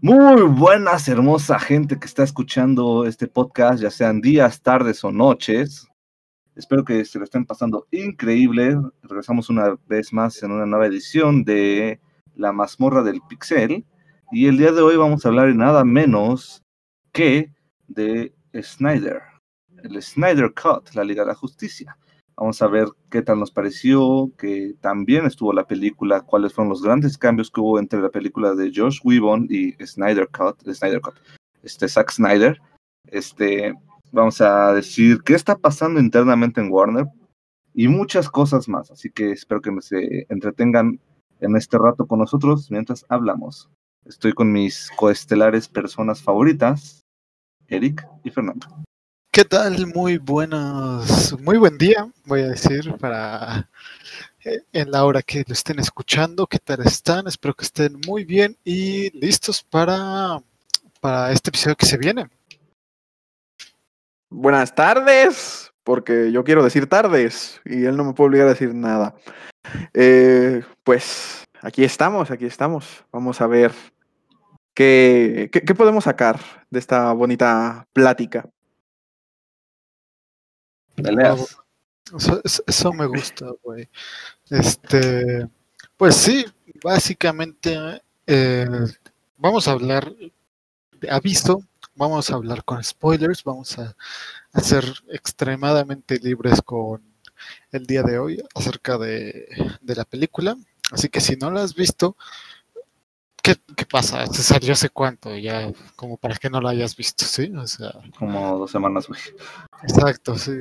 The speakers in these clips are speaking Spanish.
Muy buenas, hermosa gente que está escuchando este podcast, ya sean días, tardes o noches. Espero que se lo estén pasando increíble. Regresamos una vez más en una nueva edición de La mazmorra del pixel. Y el día de hoy vamos a hablar nada menos que de Snyder, el Snyder Cut, la Liga de la Justicia. Vamos a ver qué tal nos pareció, que también estuvo la película, cuáles fueron los grandes cambios que hubo entre la película de Josh Whedon y Snyder Cut, Snyder Cut, este Zack Snyder. Este, vamos a decir qué está pasando internamente en Warner y muchas cosas más. Así que espero que se entretengan en este rato con nosotros mientras hablamos. Estoy con mis coestelares personas favoritas, Eric y Fernando. ¿Qué tal? Muy buenos, muy buen día, voy a decir, para eh, en la hora que lo estén escuchando. ¿Qué tal están? Espero que estén muy bien y listos para, para este episodio que se viene. Buenas tardes, porque yo quiero decir tardes y él no me puede obligar a decir nada. Eh, pues aquí estamos, aquí estamos. Vamos a ver qué, qué, qué podemos sacar de esta bonita plática. Peleas. Eso, me gusta, güey. Este, pues sí, básicamente eh, vamos a hablar de aviso, vamos a hablar con spoilers, vamos a, a ser extremadamente libres con el día de hoy acerca de, de la película. Así que si no la has visto, ¿qué, qué pasa? Se salió hace cuánto, ya como para que no la hayas visto, ¿sí? O sea, Como dos semanas, güey. Exacto, sí.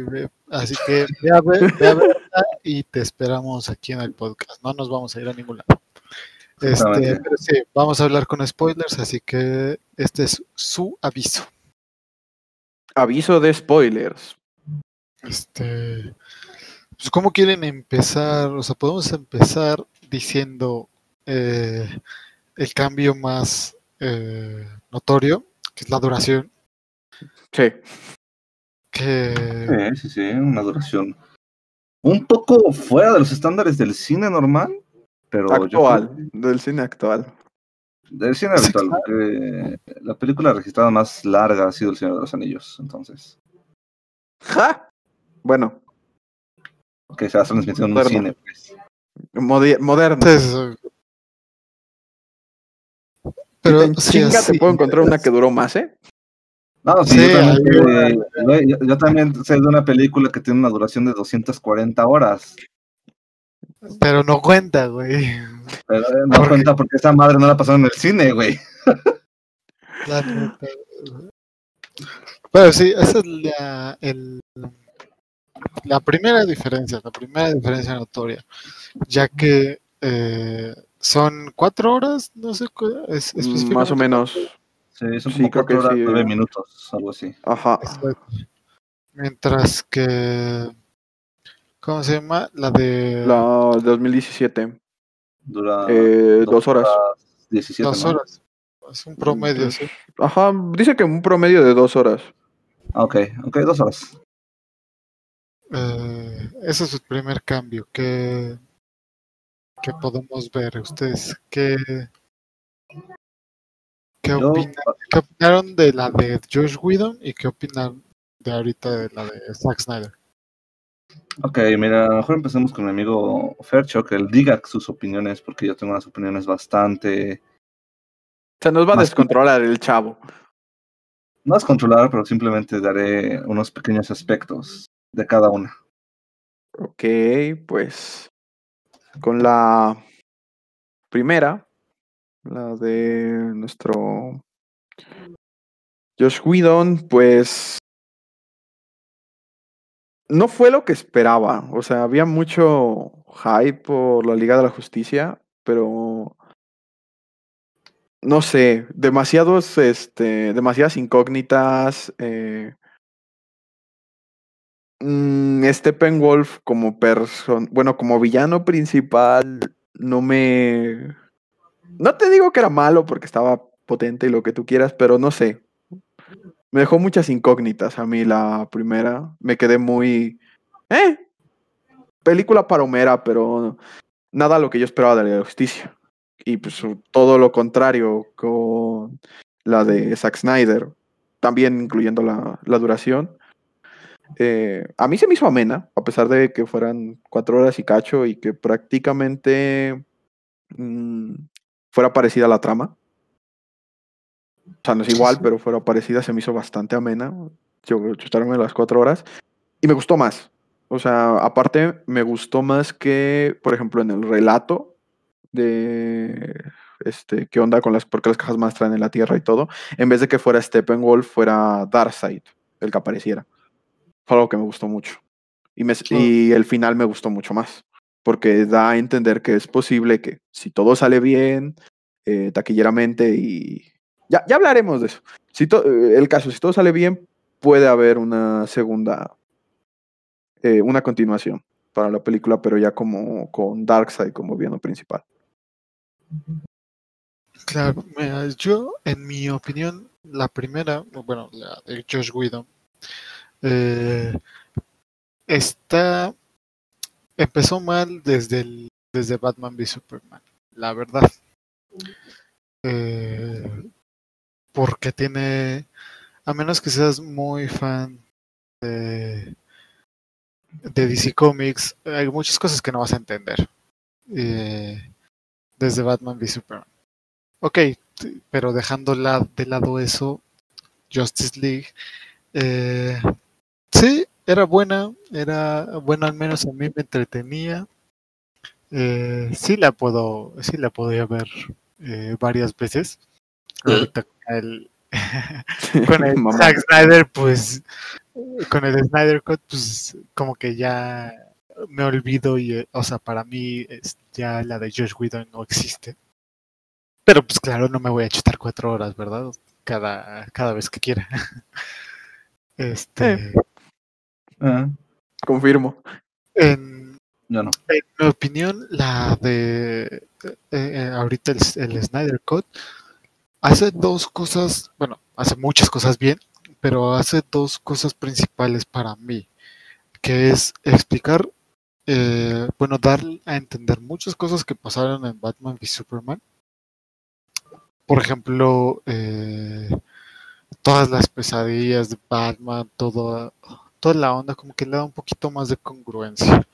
Así que ve a ver, ve a verla y te esperamos aquí en el podcast. No nos vamos a ir a ningún lado. Este, pero sí, vamos a hablar con spoilers, así que este es su aviso. Aviso de spoilers. Este, pues, ¿cómo quieren empezar? O sea, podemos empezar diciendo eh, el cambio más eh, notorio, que es la duración, Sí. que Sí, sí, sí, una duración un poco fuera de los estándares del cine normal, pero yo Actual, del cine actual. del cine porque la película registrada más larga ha sido El Señor de los Anillos, entonces, ¡Ja! Bueno, que se ha transmitido en un cine, pues. modi- moderno. Entonces, pero chinga te puedo encontrar una que duró más, ¿eh? No, sí, Sí, yo, también, ahí sé- güey, yo- yo también sé de una película que tiene una duración de 240 horas, pero no cuenta, güey. pero eh, no Porque- cuenta porque esa madre no la pasaron en el cine, güey. Pero sí, esa es la, el- la primera diferencia, la primera diferencia notoria, ya que eh, son cuatro horas, no sé, es, Más específicamente o menos. Sí, son Sí, como 4 horas, sí. 9 minutos, algo así. Ajá. Exacto. Mientras que, ¿cómo se llama? La de La de 2017. Dura Eh, dos horas. 17, dos ¿no? horas. Es un promedio, Pues, sí. Ajá, dice que un promedio de dos horas. Ah, ok, ok, dos horas. Eh, ese es el primer cambio que, que podemos ver. ¿Ustedes qué, qué, Yo- opinan- qué opinaron de la de Josh Whedon y qué opinan de ahorita de la de Zack Snyder? Ok, mira, a lo mejor empecemos con mi amigo Fercho, que él diga sus opiniones, porque yo tengo unas opiniones bastante... Se nos va a descontrolar el chavo. No es controlar, pero simplemente daré unos pequeños aspectos de cada una. Ok, pues. Con la primera, la de nuestro Josh Whedon, pues. No fue lo que esperaba. O sea, había mucho hype por la Liga de la Justicia, pero. No sé, demasiados, este, demasiadas incógnitas. Eh, mm, Steppenwolf como person, bueno, como villano principal, no me. No te digo que era malo porque estaba potente y lo que tú quieras, pero no sé. Me dejó muchas incógnitas a mí la primera. Me quedé muy. ¿Eh? Película paromera, pero nada lo que yo esperaba de la Liga de la justicia. y pues todo lo contrario con la de Zack Snyder, también incluyendo la, la duración. Eh, a mí se me hizo amena, a pesar de que fueran cuatro horas y cacho y que prácticamente mm, fuera parecida a la trama. O sea, no es igual, pero fuera parecida, se me hizo bastante amena. Yo chutarme las cuatro horas. Y me gustó más. O sea, aparte, me gustó más que, por ejemplo, en el relato de este, qué onda con las, porque las cajas más traen en la tierra y todo, en vez de que fuera Steppenwolf, fuera Darkseid el que apareciera. Fue algo que me gustó mucho. Y, me, y el final me gustó mucho más, porque da a entender que es posible que si todo sale bien, eh, taquilleramente y... Ya, ya hablaremos de eso. Si eh, el caso, si todo sale bien, puede haber una segunda, eh, una continuación para la película, pero ya como con Darkseid como villano principal. Claro, yo, en mi opinión, la primera, bueno, la de Josh Whedon, eh, está empezó mal desde desde Batman v Superman, la verdad. Eh, porque tiene, a menos que seas muy fan de, de DC Comics, hay muchas cosas que no vas a entender. Eh, desde Batman v Superman. Ok, pero dejando la, de lado eso, Justice League eh, Sí, era buena, era buena al menos a mí me entretenía. Eh, sí la puedo, sí la podía ver eh, varias veces. Ahorita con el, con el Zack Snyder, pues, con el Snyder Cut, pues, como que ya me olvido y, o sea, para mí ya la de Josh Whedon no existe. Pero pues claro, no me voy a chutar cuatro horas, ¿verdad? Cada, cada vez que quiera. Este. Confirmo. En, Yo no. en mi opinión, la de eh, eh, ahorita el, el Snyder Cut hace dos cosas, bueno, hace muchas cosas bien, pero hace dos cosas principales para mí, que es explicar, eh, bueno, dar a entender muchas cosas que pasaron en Batman v Superman. Por ejemplo, eh, todas las pesadillas de Batman, todo, toda la onda, como que le da un poquito más de congruencia.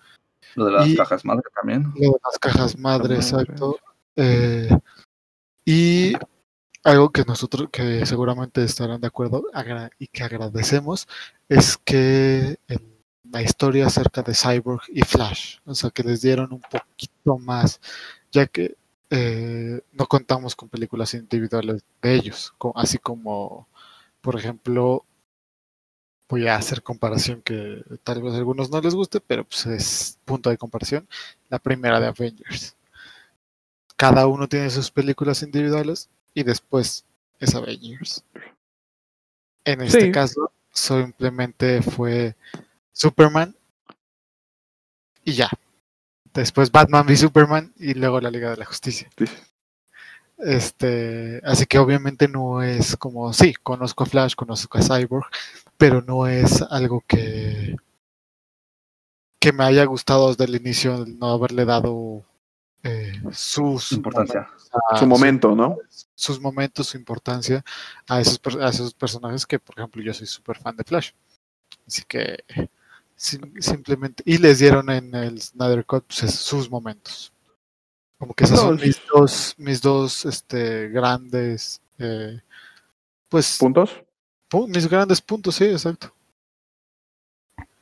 Lo de las Y- cajas madre también. Lo de las cajas madre, exacto. Eh, y algo que nosotros, que seguramente estarán de acuerdo y que agradecemos, es que en la historia acerca de Cyborg y Flash, o sea, que les dieron un poquito más, ya que eh, no contamos con películas individuales de ellos, así como, por ejemplo, voy a hacer comparación que tal vez a algunos no les guste, pero pues es punto de comparación, la primera de Avengers. Cada uno tiene sus películas individuales y después es Avengers. En este Sí. caso, simplemente fue Superman y ya. Después Batman v Superman y luego la Liga de la Justicia. Sí. Este, así que obviamente no es como, sí, conozco a Flash, conozco a Cyborg, pero no es algo que que me haya gustado desde el inicio el no haberle dado eh, sus Importancia. a- Su momento, ¿no? sus momentos, su importancia a esos, a esos personajes que, por ejemplo, yo soy súper fan de Flash. Así que sim- simplemente, y les dieron en el Snyder Cut pues, es- sus momentos. Como que esos son mis dos, mis dos este, grandes, eh, pues, ¿Puntos? Mis grandes puntos, sí, exacto.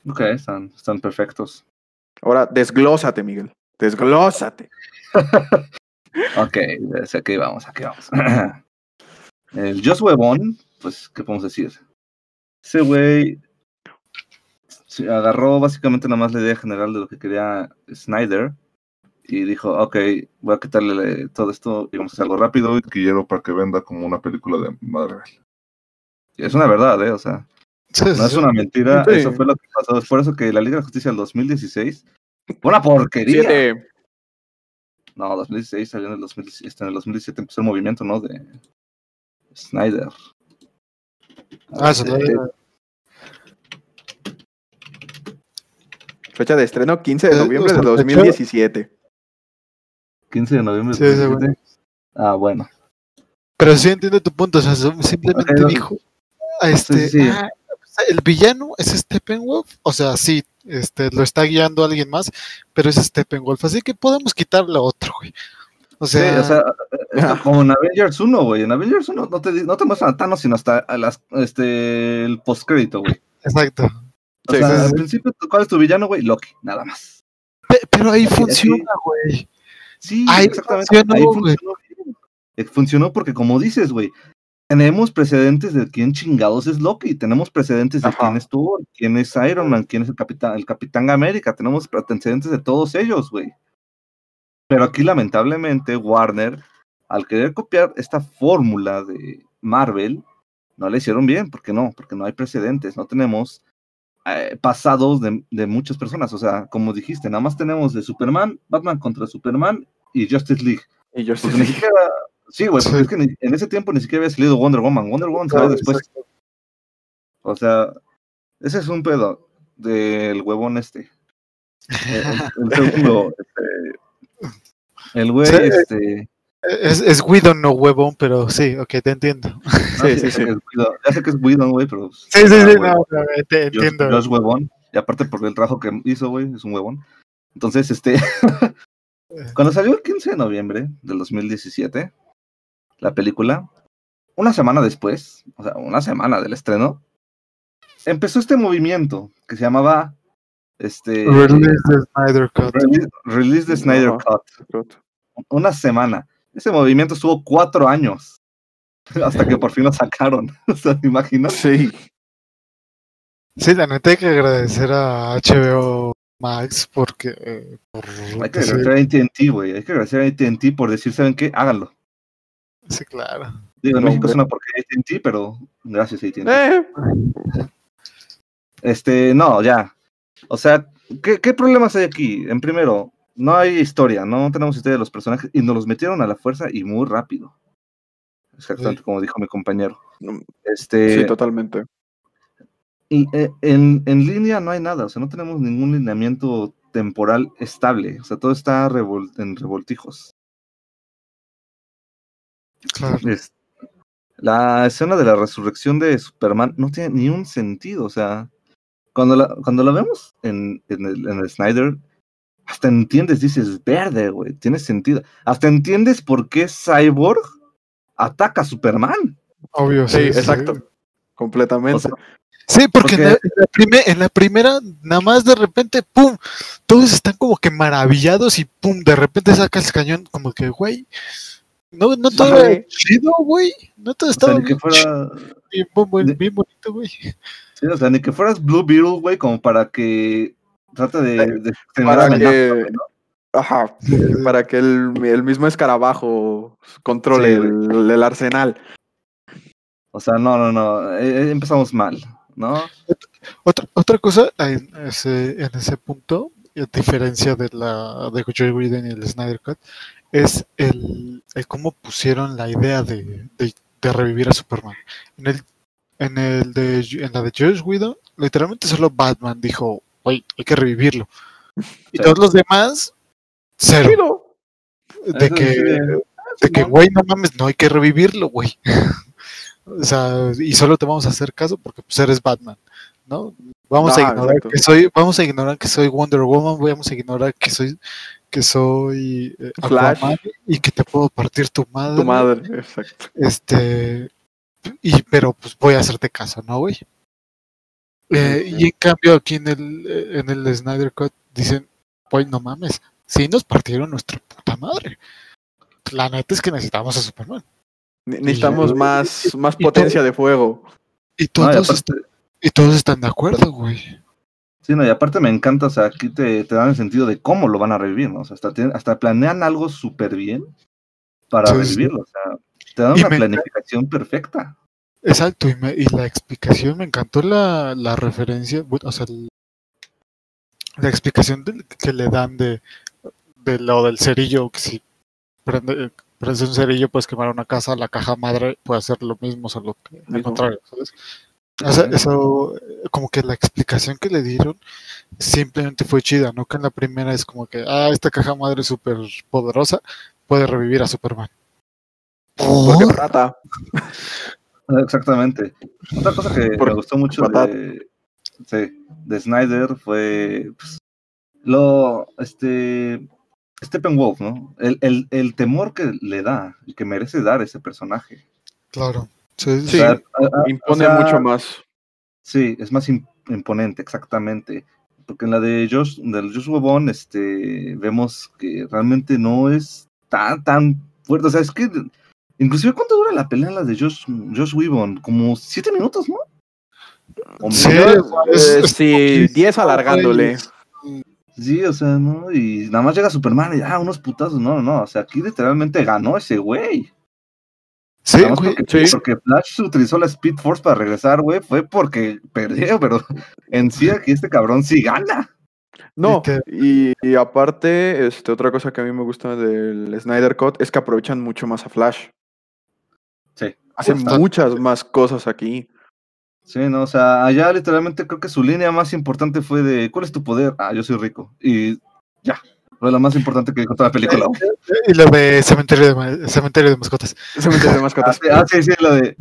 Ok, están, están perfectos. Ahora, desglósate, Miguel. Desglósate. Ok, desde aquí vamos, aquí vamos. El Joss Whedon, pues, ¿qué podemos decir? Ese güey se agarró básicamente nada más la idea general de lo que quería Snyder y dijo, ok, voy a quitarle todo esto y vamos a hacer algo rápido y quiero para que venda como una película de Marvel. Es una verdad, ¿eh? O sea, no es una mentira, Sí. eso fue lo que pasó. Es por eso que la Liga de Justicia del 2016 fue una porquería. Siete. No, 2016 salió en el 2017, en el 2017 empezó el movimiento, ¿no? De Snyder. Ah, eso no- Fecha de estreno 15 de Eh, noviembre o de sea, 2017. 15 de noviembre Sí, de ese 2017. Ah, bueno. Pero sí entiendo tu punto, o sea, simplemente dijo, este, Sí, sí. "Ah, el villano es Steppenwolf, o sea, sí, este, lo está guiando alguien más, pero es Steppenwolf, así que podemos quitarle a otro, güey. O Sí, sea, o sea, esto como en Avengers 1, güey. En Avengers 1 no te, no te muestran a Thanos sino hasta a las, este, el postcrédito, güey. exacto. O Sí, sea, sí, sí. al principio, ¿cuál es tu villano, güey? Loki, nada más. Pe- pero ahí funciona, güey. Sí, Ahí exactamente. funcionó, ahí funcionó. Eh, Funcionó porque, como dices, güey, tenemos precedentes de quién chingados es Loki, tenemos precedentes de Ajá. quién es Thor, quién es Iron Man, quién es el Capitán, el Capitán América, tenemos precedentes de todos ellos, güey. Pero aquí, lamentablemente, Warner, al querer copiar esta fórmula de Marvel, no la hicieron bien. ¿Por qué no? Porque no hay precedentes, no tenemos eh, pasados de, de muchas personas. O sea, como dijiste, nada más tenemos de Superman, Batman contra Superman y Justice League. Y Porque ni siquiera. Sí, güey, porque Sí. es que en ese tiempo ni siquiera había salido Wonder Woman. Wonder Woman salió después. exacto. O sea, ese es un pedo del huevón este. El, el- el segundo, este, el güey, Sí. este. Es, es Whedon, no huevón, pero sí, ok, te entiendo. no, Sí, sí, sí. es Whedon- Ya sé que es Whedon, güey, pero. Sí, sí, ah, sí, no, no, te entiendo. Josh huevón. Y aparte por el trabajo que hizo, güey, es un huevón. Entonces, este. cuando salió el 15 de noviembre del 2017, la película, una semana después, o sea, una semana del estreno, empezó este movimiento que se llamaba. Este. Release the Snyder Cut. Release, Release the Snyder. Cut. Una semana. Ese movimiento estuvo cuatro años. Hasta que por fin lo sacaron. O sea, ¿te imaginas? Sí. Sí, la neta hay que agradecer a HBO Max porque eh, por Hay que decir- agradecer a ATT, güey. Hay que agradecer a ATT por decir, ¿saben qué? Háganlo. Sí, claro. Digo, en México es una porquería AT&T, pero gracias AT&T. Eh, Este, no, ya. O sea, ¿qué, ¿qué problemas hay aquí? En primero, no hay historia, no tenemos historia de los personajes y nos los metieron a la fuerza y muy rápido. Exactamente Sí. como dijo mi compañero. No, Este, sí, totalmente. y eh, en, en línea no hay nada, o sea, no tenemos ningún lineamiento temporal estable, o sea, todo está revol- en revoltijos. Claro. Es- la escena de la resurrección de Superman no tiene ni un sentido, o sea, cuando la, cuando la vemos en, en, el, en el Snyder, hasta entiendes, dices, verde, güey, tiene sentido. Hasta entiendes por qué Cyborg ataca a Superman. Obvio, Sí, sí. exacto. Completamente. O sea, Sí, porque, Porque- En, la, en la prime- en la primera, nada más de repente, pum, todos están como que maravillados y pum, de repente saca el cañón, como que, güey, no, no todo Ajá. era chido, güey, no todo o sea, estaba ni que bien, fuera, de- bonito, güey. sí, o sea, ni que fueras Blue Beetle, güey, como para que trate de, de generar para amenaza, que- ¿no? Ajá. Para que el, el mismo escarabajo controle Sí, el, el arsenal. O sea, no, no, no, eh, eh, empezamos mal, ¿no? Otra, otra cosa en ese, en ese punto, a diferencia de la de Joy Whedon y el Snyder Cut, es el, el cómo pusieron la idea de, de- de revivir a Superman. En el, en el de en la de Josh Whedon, literalmente solo Batman dijo, güey, hay que revivirlo. Y Sí. todos los demás, cero. De Eso que, sí, de que, Simón. güey, no mames, no hay que revivirlo, güey. O sea, y solo te vamos a hacer caso porque pues eres Batman, ¿no? Vamos a Ah, ignorar exacto. que soy, vamos a ignorar que soy Wonder Woman, vamos a ignorar que soy, que soy eh, Flash. Aquaman y que te puedo partir tu madre. Tu madre, exacto. Este, y pero pues voy a hacerte caso, ¿no, güey? Eh, y en cambio aquí en el, eh, en el Snyder Cut dicen, güey, no mames, sí nos partieron nuestra puta madre. La neta es que necesitamos a Superman. Ne- Necesitamos y- más, más y potencia de fuego. Aparte, y todos están de acuerdo, güey. Sí, no, y aparte me encanta, o sea, aquí te, te dan el sentido de cómo lo van a revivir, ¿no? O sea, hasta, hasta planean algo súper bien para Sí, revivirlo, o sea, te dan una me- planificación perfecta. Exacto, y, me- y la explicación, me encantó la, la referencia, bueno, o sea, el- la explicación que le dan de, de lo del cerillo, que si prende, prendes un cerillo puedes quemar una casa, la caja madre puede hacer lo mismo, solo que al contrario, ¿sabes? O sea, Ujú. eso, como que la explicación que le dieron simplemente fue chida, ¿no? Que en la primera es como que, ah, esta caja madre súper poderosa, puede revivir a Superman. Porque ¿Por? trata. Exactamente. Otra cosa que Por- me gustó mucho de, sí, de Snyder fue pues, lo, este, Steppenwolf, ¿no? El, el, el temor que le da y que merece dar ese personaje. Claro. Sí, Sí. sí. O sea, a- a- Impone o sea, mucho más. Sí, es más im- imponente, exactamente. Porque en la de Josh, del Josh Whedon, este, vemos que realmente no es tan, tan fuerte. O sea, es que, inclusive, ¿cuánto dura la pelea en la de Josh, Josh? Como siete minutos, ¿no? O Sí, es- Eh, es sí, 10 alargándole. Sí, o sea, ¿no? Y nada más llega Superman y, ah, unos putazos. No, no, no. O sea, aquí literalmente ganó ese güey. Sí, güey. porque, sí. porque Flash utilizó la Speed Force para regresar, güey. Fue porque perdió, pero en sí aquí este cabrón sí gana. No, y, y aparte, este, otra cosa que a mí me gusta del Snyder Cut es que aprovechan mucho más a Flash. Sí. Hacen muchas más cosas aquí. Sí, no, o sea, allá literalmente creo que su línea más importante fue de ¿cuál es tu poder? Ah, yo soy rico. Y ya. Fue lo más importante que dijo toda la película. Y lo de cementerio de, cementerio de mascotas. Cementerio de Ah, mascotas. sí, ah, sí, sí, lo de.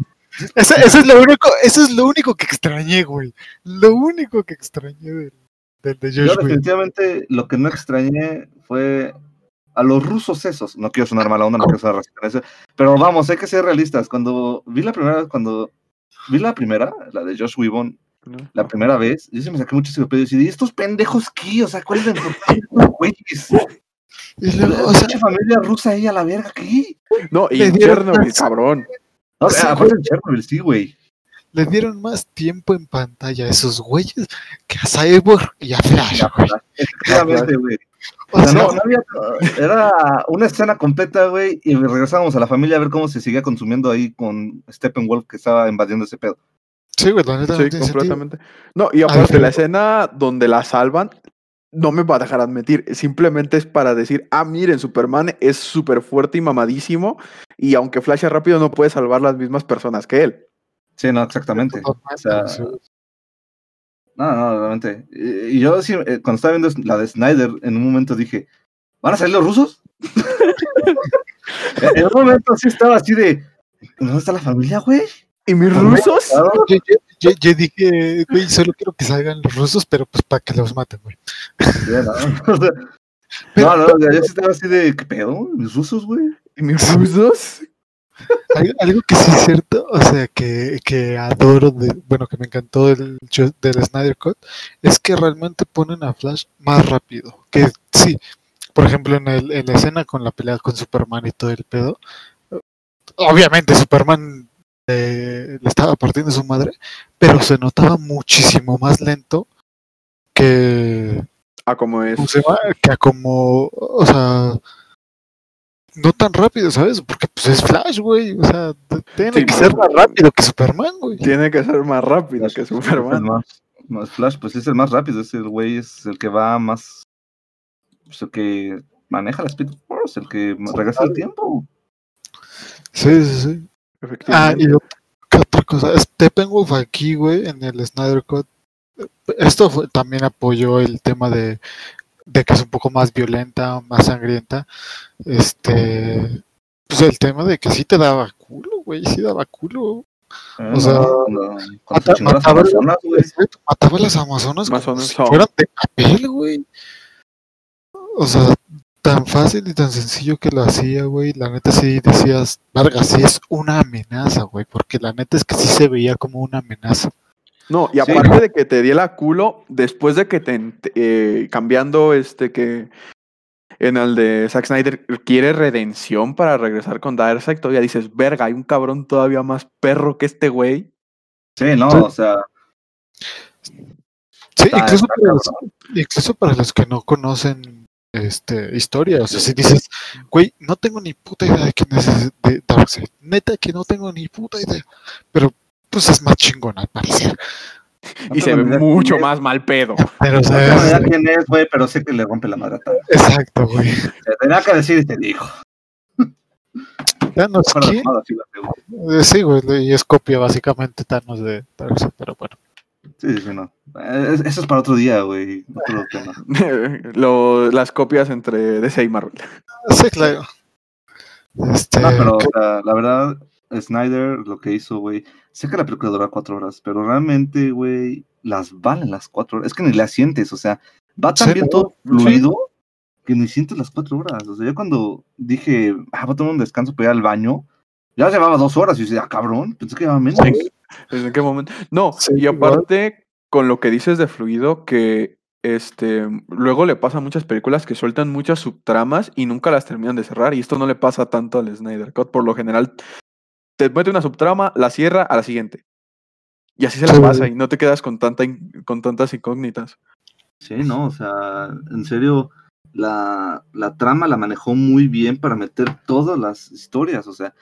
Eso, eso es lo único, eso es lo único que extrañé, güey. Lo único que extrañé del, del de Yo Josh Whedon. definitivamente lo que no extrañé fue a los rusos esos. No quiero sonar mala onda, no quiero sonar racista Pero vamos, hay que ser realistas. Cuando vi la primera, cuando vi la primera, la de Josh Whedon, ¿no? la primera vez, yo se me saqué muchísimo pedo y decía, ¿y estos pendejos qué? O sea, ¿cuál es la importancia de estos güeyes? Y luego, o sea, familia rusa ahí a la verga, ¿qué? No, y en Chernobyl, cabrón. No, Sí, sea, acuérdate de Chernobyl, sí, güey. le dieron más tiempo en pantalla a esos güeyes que a Cyborg y a Flash, güey. Efectivamente, güey. O O sea, sea, no, no había, era una escena completa, güey, y regresábamos a la familia a ver cómo se seguía consumiendo ahí con Steppenwolf que estaba invadiendo ese pedo. Sí, güey, la neta no Sí, tiene sentido. completamente. No, y aparte, la escena donde la salvan, no me va a dejar admitir. Simplemente es para decir, ah, miren, Superman es súper fuerte y mamadísimo. Y aunque Flash es rápido, no puede salvar las mismas personas que él. Sí, no, exactamente. O sea, Sí, no, no, realmente. Y, yo sí, eh, cuando estaba viendo la de Snyder, en un momento dije, ¿van a salir los rusos? en un momento sí estaba así de, ¿dónde está la familia, güey? ¿Y mis rusos? Claro. Yo, yo- yo- yo dije, güey, solo quiero que salgan los rusos, pero pues para que los maten, güey. No, O sea, Pero- no, no, yo sí estaba así de, ¿qué pedo? ¿Mis rusos, güey? ¿Y mis rusos? Algo, algo que sí es cierto, o sea, que, que adoro, de, bueno, que me encantó del, del Snyder Cut, es que realmente ponen a Flash más rápido. Que sí, por ejemplo, en, el, en la escena con la pelea con Superman y todo el pedo, obviamente Superman le estaba partiendo su madre, pero se notaba muchísimo más lento que, Ah, como es. que a como, o sea, no tan rápido, ¿sabes? Porque pues es Flash, güey, o sea, tiene Sí, que ser más rápido que Superman, güey. Tiene que ser más rápido que Superman. más, más Flash, pues es el más rápido, es el güey, es el que va más, pues el que maneja la Speed Force, el que regresa el tiempo. Sí, sí, sí. Ah, y ot- ¿qué otra cosa? Steppenwolf aquí, güey, en el Snyder Cut. Esto fue- también apoyó el tema de, de que es un poco más violenta, más sangrienta. Este, pues el tema de que sí te daba culo, güey, sí daba culo. Eh, O sea, cuando, cuando Mata- mataba, Amazonas, güey. mataba a las amazonas como Amazonas si son. fueran de papel, güey. O sea, tan fácil y tan sencillo que lo hacía, güey. La neta sí decías, Vargas, sí es una amenaza, güey. Porque la neta es que sí se veía como una amenaza. No, y Sí. aparte de que te diera culo, después de que te eh, cambiando este que en el de Zack Snyder quiere redención para regresar con Darkseid, todavía dices, verga, hay un cabrón todavía más perro que este güey. Sí, no, o sea, Sí, está- incluso, está para los, incluso para los que no conocen este historia. O sea, si dices, güey, no tengo ni puta idea de quién es de Darkseid. Neta que no tengo ni puta idea. Pero pues es más chingón al parecer. No y se ve mucho es. más mal pedo. Pero, o No idea quién es, güey, pero sé que le rompe la madre exacto, güey. Te tenía que decir y te dijo. Thanos, ¿quién? Eh, Sí, güey, y es copia básicamente Thanos de Darkseid, pero bueno. Sí, sí, no. Eh, Eso es para otro día, güey. Otro tema. Lo- las copias entre DC y Marvel. Sí, claro. Este, No, pero que- la verdad, Snyder lo que hizo, güey, sé que la película dura cuatro horas, pero realmente, güey, las valen las cuatro horas. Es que ni las sientes, o sea, va tan Sí, bien todo sí. fluido que ni sientes las cuatro horas. O sea, yo cuando dije, ah, voy a tomar un descanso para ir al baño, ya llevaba dos horas y yo decía, ah, cabrón, pensé que llevaba menos. Sí. ¿En qué momento? No, Sí, y igual. aparte, con lo que dices de fluido, que este luego le pasa a muchas películas que sueltan muchas subtramas y nunca las terminan de cerrar. Y esto no le pasa tanto al Snyder Cut. Por lo general, te mete una subtrama, la cierra a la siguiente. Y así se la pasa y no te quedas con, tanta con tantas incógnitas. Sí, no, o sea, en serio, la, la trama la manejó muy bien para meter todas las historias, o sea,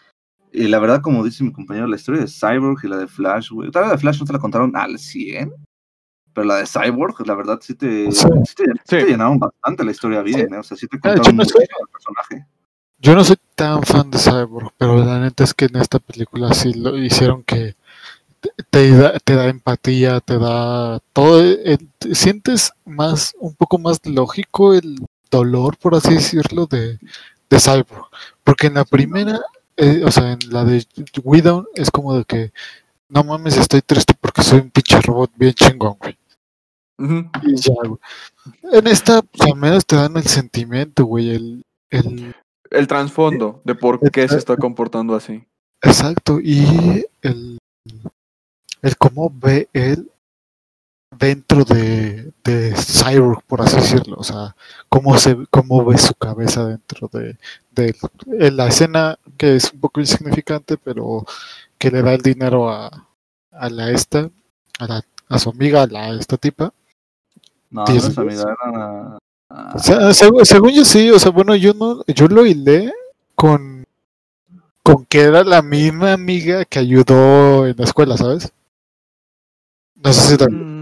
y la verdad, como dice mi compañero, la historia de Cyborg y la de Flash, güey, tal vez la de Flash no te la contaron al 100, pero la de Cyborg, la verdad, sí te, Sí. sí te, sí te Sí. llenaron bastante la historia bien, ¿eh? o sea, sí te yo contaron no mucho sé. del personaje. Yo no soy tan fan de Cyborg, pero la neta es que en esta película sí lo hicieron que te, te da, te da empatía, te da todo. eh, te sientes más, un poco más lógico el dolor, por así decirlo, de, de Cyborg. Porque en la primera, eh, o sea, en la de Widow, es como de que no mames, estoy triste porque soy un pinche robot bien chingón, güey. Ujú. Y ya, güey. En esta, pues, al menos te dan el sentimiento, güey, el, el, El trasfondo de por qué se está comportando así. Exacto, y el, el cómo ve él dentro de, de Cyborg, por así decirlo, o sea, cómo se cómo ve su cabeza dentro de, de en la escena que es un poco insignificante, pero que le da el dinero a, a la esta, a, la, a su amiga, a la esta tipa. No, no es amiga, era... ah, O sea, seg- según yo sí, o sea, bueno, yo no, yo lo hilé con, con que era la misma amiga que ayudó en la escuela, ¿sabes? No sé si también.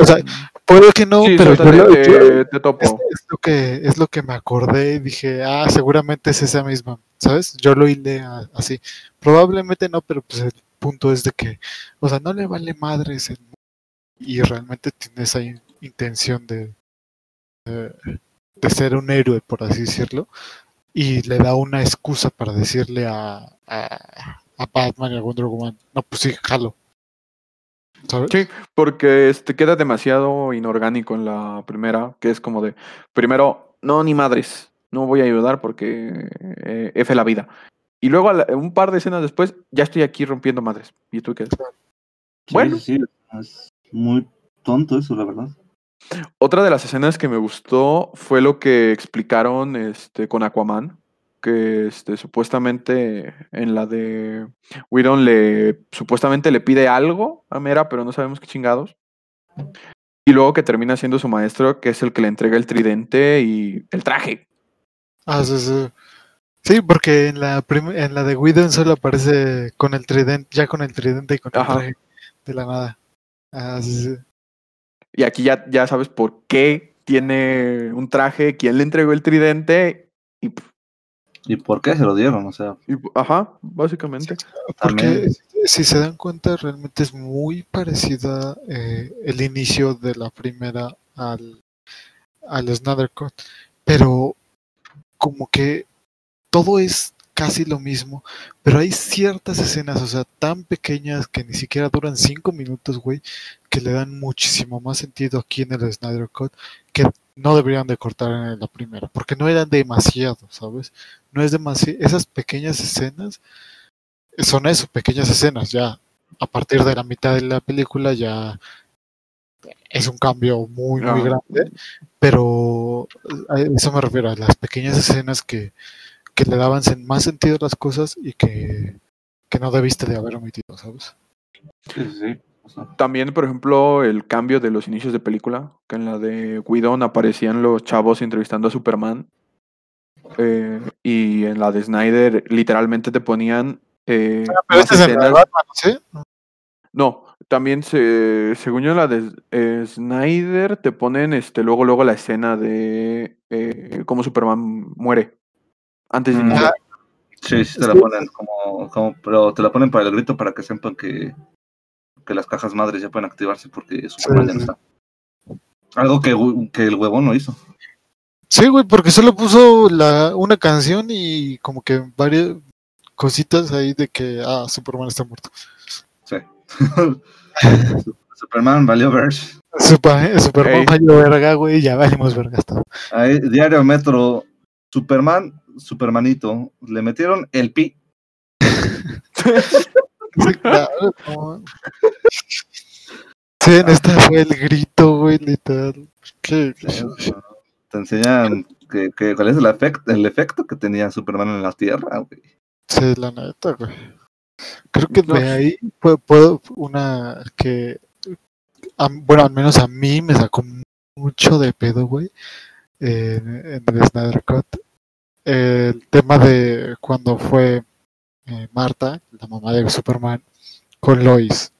O sea, puede que no, sí, pero yo te, topo. es, es lo que es lo que me acordé y dije, ah, seguramente es esa misma, ¿sabes? Yo lo hilé así. Probablemente no, pero pues el punto es de que, o sea, no le vale madres el y realmente tiene esa in- intención de, de de ser un héroe, por así decirlo, y le da una excusa para decirle a, a, a Batman y a Wonder Woman, no, pues sí, jalo. ¿Sabes? Sí, porque este queda demasiado inorgánico en la primera, que es como de, primero, no, ni madres, no voy a ayudar porque eh, F la vida. Y luego la- un par de escenas después, ya estoy aquí rompiendo madres. ¿Y tú qué? sí, bueno. sí, es muy tonto eso, la verdad. Otra de las escenas que me gustó fue lo que explicaron este, con Aquaman, que este, supuestamente en la de Whedon le supuestamente le pide algo a Mera, pero no sabemos qué chingados. Y luego que termina siendo su maestro, que es el que le entrega el tridente y el traje. Ah, sí, sí. Sí, porque en la en la de Whedon solo aparece con el tridente, ya con el tridente y con el Ajá. traje de la nada. Ah, sí, sí. Y aquí ya, ya sabes por qué tiene un traje, quién le entregó el tridente. Y, ¿Y por qué se lo dieron? O sea, y- ajá, básicamente. Porque También. si se dan cuenta, realmente es muy parecida eh, el inicio de la primera al, al Snyder Cut. Pero como que todo es casi lo mismo, pero hay ciertas escenas, o sea, tan pequeñas que ni siquiera duran cinco minutos, güey, que le dan muchísimo más sentido aquí en el Snyder Cut que no deberían de cortar en la primera, porque no eran demasiado, ¿sabes? No es demasiado, esas pequeñas escenas son eso, pequeñas escenas, ya a partir de la mitad de la película ya es un cambio muy, muy Ah. grande, pero a eso me refiero, a las pequeñas escenas que, que le daban más sentido a las cosas y que, que no debiste de haber omitido, ¿sabes? sí, sí, También, por ejemplo, el cambio de los inicios de película, que en la de Whedon aparecían los chavos entrevistando a Superman. eh, y en la de Snyder, literalmente te ponían eh, más esta es en la de escenas. Batman, ¿sí? No, también se, según yo en la de eh, Snyder te ponen este luego luego la escena de eh, cómo Superman muere antes de Mm. iniciar. Sí, sí te la ponen como, como, pero te la ponen para el grito para que sepan que, que las cajas madres ya pueden activarse porque Superman ya no está. Algo que, que el huevón no hizo. Sí, güey, porque solo puso la, una canción y como que varias cositas ahí de que, ah, Superman está muerto. Sí. Superman valió verge. Super, Superman valió verga, güey, ya valimos verga hasta. Ahí, Diario Metro, Superman, Supermanito, le metieron el pi. Sí, claro, no. Sí, en esta fue el grito, güey, literal. Te enseñan que, que- cuál es el efecto, el efecto que tenía Superman en la Tierra, güey. sí, la neta, güey. Creo que No. de ahí puedo, puedo una que, a- bueno, al menos a mí me sacó mucho de pedo, güey, en, en el Snyder Cut. El tema de cuando fue eh, Marta, la mamá de Superman, con Lois.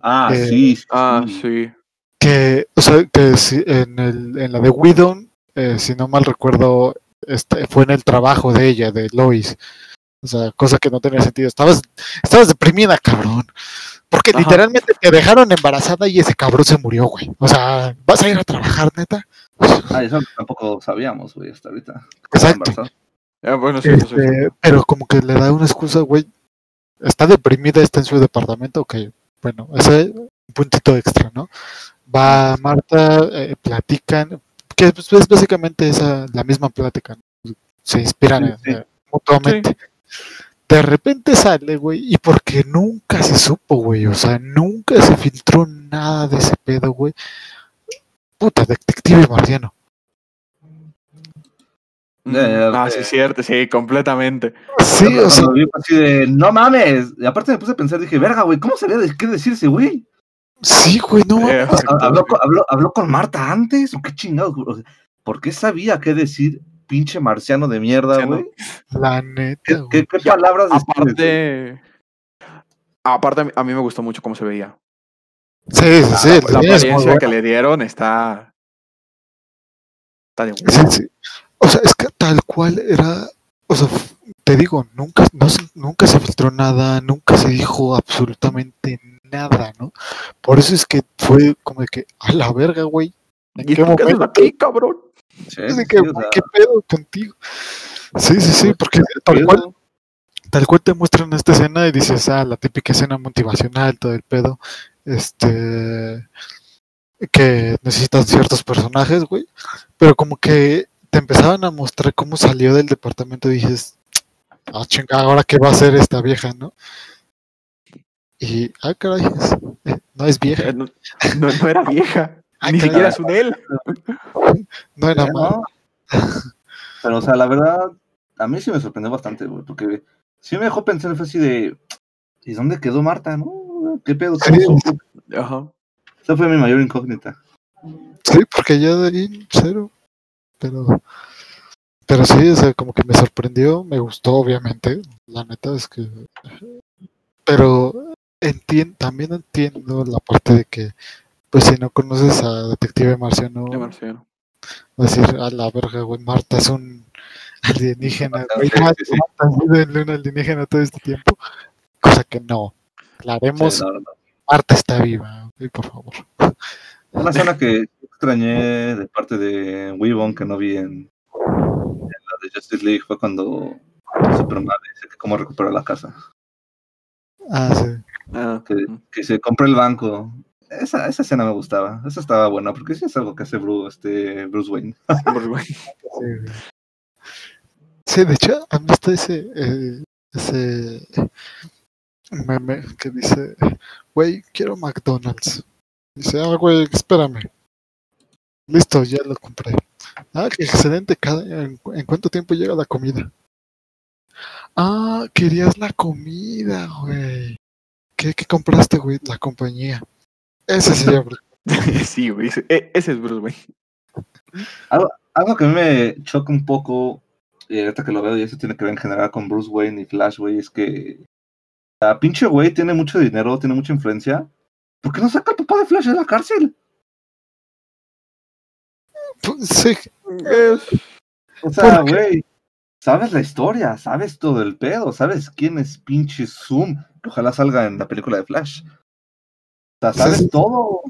Ah, Eh, sí, sí, Ah, sí. que, o sea, que si- en, el, en la de Widow, eh, si no mal recuerdo, este, fue en el trabajo de ella, de Lois. O sea, cosa que no tenía sentido. Estabas, estabas deprimida, cabrón. Porque Ajá. literalmente te dejaron embarazada y ese cabrón se murió, güey. O sea, ¿vas a ir a trabajar, neta? Ah, eso tampoco sabíamos, güey, hasta ahorita. Exacto. Ah, bueno, sí. Este, pero como que le da una excusa, güey. Está deprimida, está en su departamento, ok. Bueno, ese es un puntito extra, ¿no? Va Marta, eh, platican, que es básicamente esa, la misma plática, ¿no? Se inspiran Sí, sí. eh, mutuamente. De repente sale, güey, y porque nunca se supo, güey, o sea, nunca se filtró nada de ese pedo, güey. Puta, detective marciano. Ya, ya, ah, sí, eh. es cierto, sí, completamente. Sí, o sea, así de, no mames. Y aparte me puse a pensar, dije, verga, güey, ¿cómo sabía de qué decir ese güey? sí, güey, no. Eh, ¿Habló, con- habló- habló con Marta antes? ¿O qué chingados? güey? O sea, ¿Por qué sabía qué decir pinche marciano de mierda, güey? La neta, ¿Qué, güey. qué- qué Ya, palabras describes? Aparte, aparte a mí- me gustó mucho cómo se veía. Sí, sí, sí. la muy apariencia que bueno. le dieron está. Está de Sí, sí. O sea, es que tal cual era. O sea, te digo, nunca, no se- nunca se filtró nada, nunca se dijo absolutamente nada, ¿no? Por eso es que fue como de que, a la verga, güey. ¿En ¿Y qué momento? aquí, cabrón? Sí, sí, que, güey, ¿Qué pedo contigo? Sí, sí, sí, porque tal cual, tal cual te muestran esta escena y dices, ah, la típica escena motivacional, todo el pedo, este, que necesitan ciertos personajes, güey, pero como que te empezaban a mostrar cómo salió del departamento y dices, ah, chinga, ahora qué va a hacer esta vieja, ¿no? Y, ah, caray, es- eh, no es vieja, Eh, No, no, no era vieja. Ay, Ni caray. siquiera es un él. no era ¿no? mal. Pero, o sea, la verdad, a mí sí me sorprendió bastante, güey, porque sí me dejó pensar, fue así de, ¿y dónde quedó Marta, no? ¿Qué pedo? ¿Cómo Sí. Ajá. Esa fue mi mayor incógnita. Sí, porque ya de ahí cero. Pero, pero sí, o sea, como que me sorprendió, me gustó, obviamente. La neta es que. Pero también entiendo la parte de que, pues si no conoces a Detective Marciano, De Marciano. vas a decir, a la verga, güey, Marta es un alienígena, güey. Sí, Marta sí, sí. ha sido un alienígena todo este tiempo. Cosa que no. Sí, no, no. Marta está viva, güey, por favor. Una escena que extrañé de parte de Weavon que no vi en, en la de Justice League fue cuando Superman dice que cómo recuperó la casa. Ah, sí. Ah, Que, que se compró el banco. Esa, esa escena me gustaba. Esa estaba buena porque sí es algo que hace Bruce, este, Bruce Wayne. Bruce Wayne. Sí, de hecho, ¿han visto ese, eh, ese meme que dice, güey, quiero McDonald's? Dice, ah, güey, espérame. Listo, ya lo compré. Ah, qué excelente. cada- ¿En, cu- en cuánto tiempo llega la comida? Ah, querías la comida, güey. ¿Qué, qué compraste, güey? La compañía. Ese sería Bruce. sí, güey. ese- e- Ese es Bruce Wayne. Algo que a mí me choca un poco, y ahorita que lo veo, y eso tiene que ver en general con Bruce Wayne y Flash, güey, es que la pinche güey tiene mucho dinero, tiene mucha influencia. ¿Por qué no saca al papá de Flash de la cárcel? Sí, O sea, güey, sabes la historia, sabes todo el pedo, sabes quién es pinche Zoom, que ojalá salga en la película de Flash. O sea, sabes sí. todo.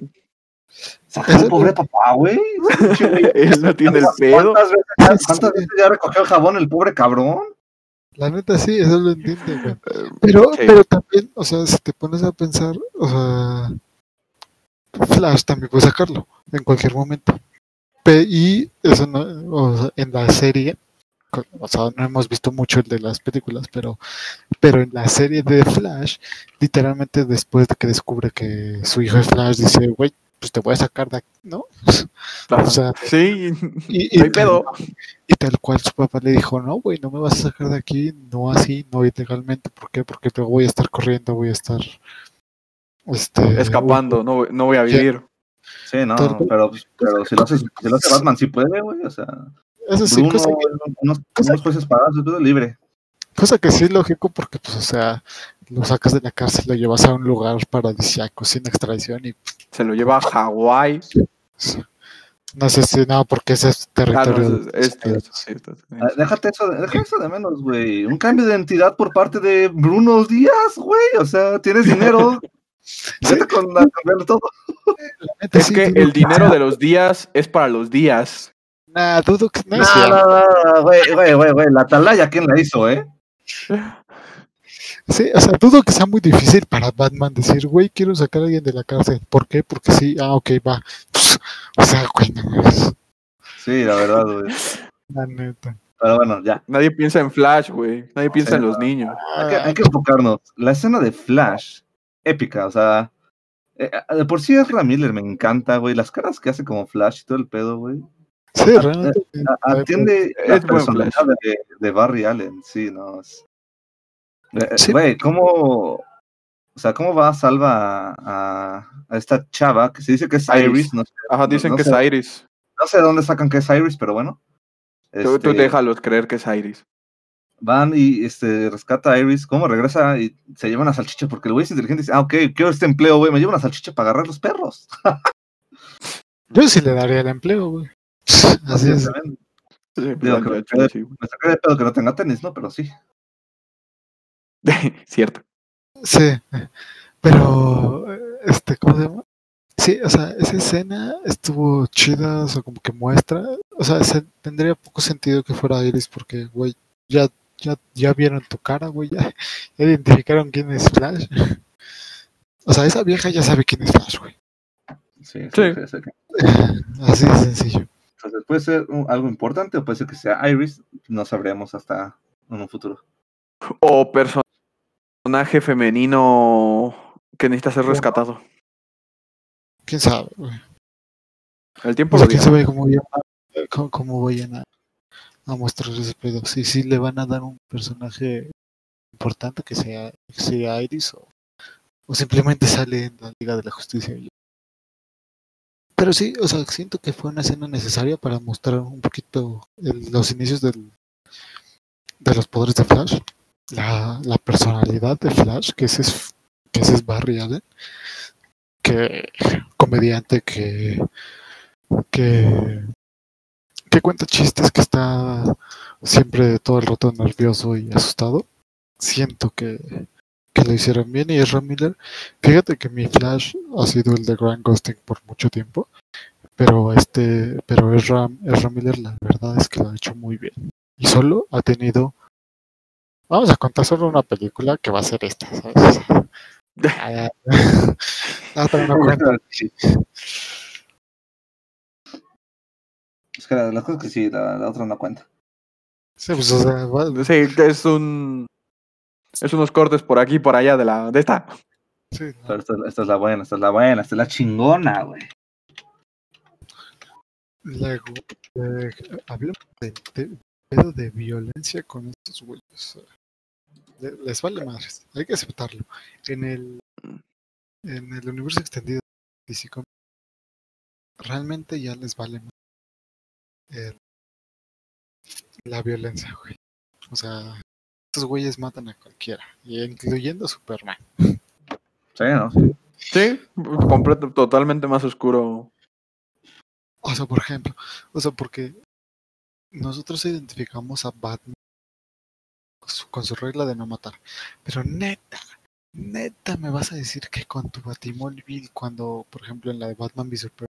Saca al pobre papá, güey. Él no tiene el pedo. ¿Cuántas veces, ya- cuántas veces ya recogió el jabón el pobre cabrón? La neta sí, eso lo entiendo, güey. Pero, Sí. pero también, o sea, si te pones a pensar, o sea, Flash también puede sacarlo en cualquier momento. Y eso no, o sea, en la serie, o sea, no hemos visto mucho el de las películas, pero, pero en la serie de Flash, literalmente después de que descubre que su hijo es Flash, dice, güey, pues te voy a sacar de aquí, ¿no? Ajá. O sea, sí, y, y no pedo. y tal cual su papá le dijo, no, güey, no me vas a sacar de aquí, no así, no ilegalmente. ¿Por qué? Porque te voy a estar corriendo, voy a estar este, Escapando, no, voy- no voy a vivir. Sí, no, pero, pero si, lo hace, si lo hace Batman, sí puede, güey. O sea, Eso sí, Bruno, cosa que, unos, cosa- unos jueces pagados, todo libre. cosa que sí es lógico porque, pues, o sea, lo sacas de la cárcel, lo llevas a un lugar paradisíaco sin extradición y Se lo lleva a Hawái. pues, no sé si no, porque ese es territorio. es- es- es- Ah, Déjate eso, deja eso de menos, güey. Un cambio de identidad por parte de Bruno Díaz, güey. O sea, tienes dinero. Vete con todo. la neta, Es sí, que el dinero de los días es para los días. Nah, dudo que no, no, no, güey, güey, güey, güey. La atalaya, ¿quién la hizo, eh? Sí, o sea, dudo que sea muy difícil para Batman decir, güey, quiero sacar a alguien de la cárcel. ¿Por qué? Porque sí, ah, ok, va. Pues, o sea, güey, no Sí, la verdad, güey. la neta. Pero bueno, ya. Nadie piensa en Flash, güey. Nadie piensa en los niños. Hay que, hay que enfocarnos. La escena de Flash, épica, o sea. eh, de por sí es Miller, me encanta, güey. Las caras que hace como Flash y todo el pedo, güey. Sí, realmente. A- Atiende la personalidad de, de Barry Allen, sí, no. es- Eh, eh, Sí. Güey, ¿cómo. O sea, ¿cómo va Salva a, a esta chava que se dice que es Iris. Iris? No sé, Ajá, dicen no que sé, es Iris. no sé de dónde sacan que es Iris, pero bueno. Tú, tú Este, déjalos creer que es Iris. Van y este, rescata a Iris. ¿Cómo regresa? Y se lleva una salchicha porque el güey es inteligente y dice: Ah, ok, quiero este empleo, güey. Me llevo una salchicha para agarrar los perros. Yo sí le daría el empleo, güey. Así es. También. Sí, pues, Digo que- hecho, sí. Me saqué de pedo que no tenga tenis, ¿no? Pero sí. Cierto. Sí. Pero, este, ¿cómo se llama? Sí, o sea, esa escena estuvo chida, o sea, como que muestra. O sea, se- tendría poco sentido que fuera Iris porque, güey, ya, ya, ya vieron tu cara, güey, ya, ya identificaron quién es Flash. O sea, esa vieja ya sabe quién es Flash, güey. Sí, sí, Sí. sí, sí. Así de sencillo. Entonces puede ser un- algo importante o puede ser que sea Iris. No sabremos hasta en un futuro. O personaje femenino que necesita ser rescatado. ¿Quién sabe, güey? El tiempo O sea, lo quién sabe cómo, cómo, cómo vayan a, a mostrar ese pedo. Si sí le van a dar un personaje importante que sea, que sea Iris o, o simplemente sale en la Liga de la Justicia. Pero sí, o sea, siento que fue una escena necesaria para mostrar un poquito los inicios del, de los poderes de Flash, la, la personalidad de Flash, que ese es, que ese es Barry Allen, que comediante que que, que cuenta chistes, que está siempre todo el rato nervioso y asustado. Siento que, que lo hicieron bien y Ezra Miller, fíjate que mi flash ha sido el de Grand Ghosting por mucho tiempo, pero este, pero Ezra, Ezra Miller la verdad es que lo ha hecho muy bien. Y solo ha tenido, vamos a contar solo una película que va a ser esta, ¿sabes? Ah, La otra no cuenta. Sí. Es que sí, la, la otra no cuenta. Sí, pues, o sea, va- Sí, es un. Es unos cortes por aquí y por allá de la. de esta. sí, no. Pero esta, esta es la buena, esta es la buena, esta es la chingona, güey. Luego, eh, hablamos de, de pedo de violencia con estos güeyes. Le- Les vale más, hay que aceptarlo. En el, en el universo extendido de Comics, realmente ya les vale más el- la violencia, güey. O sea, estos güeyes matan a cualquiera, incluyendo a Superman. Sí, ¿no? Sí. Sí, completo, totalmente más oscuro. O sea, por ejemplo, o sea, porque nosotros identificamos a Batman con su, con su regla de no matar. Pero neta, Neta, me vas a decir que con tu Batimóvil, cuando, por ejemplo, en la de Batman v Superman,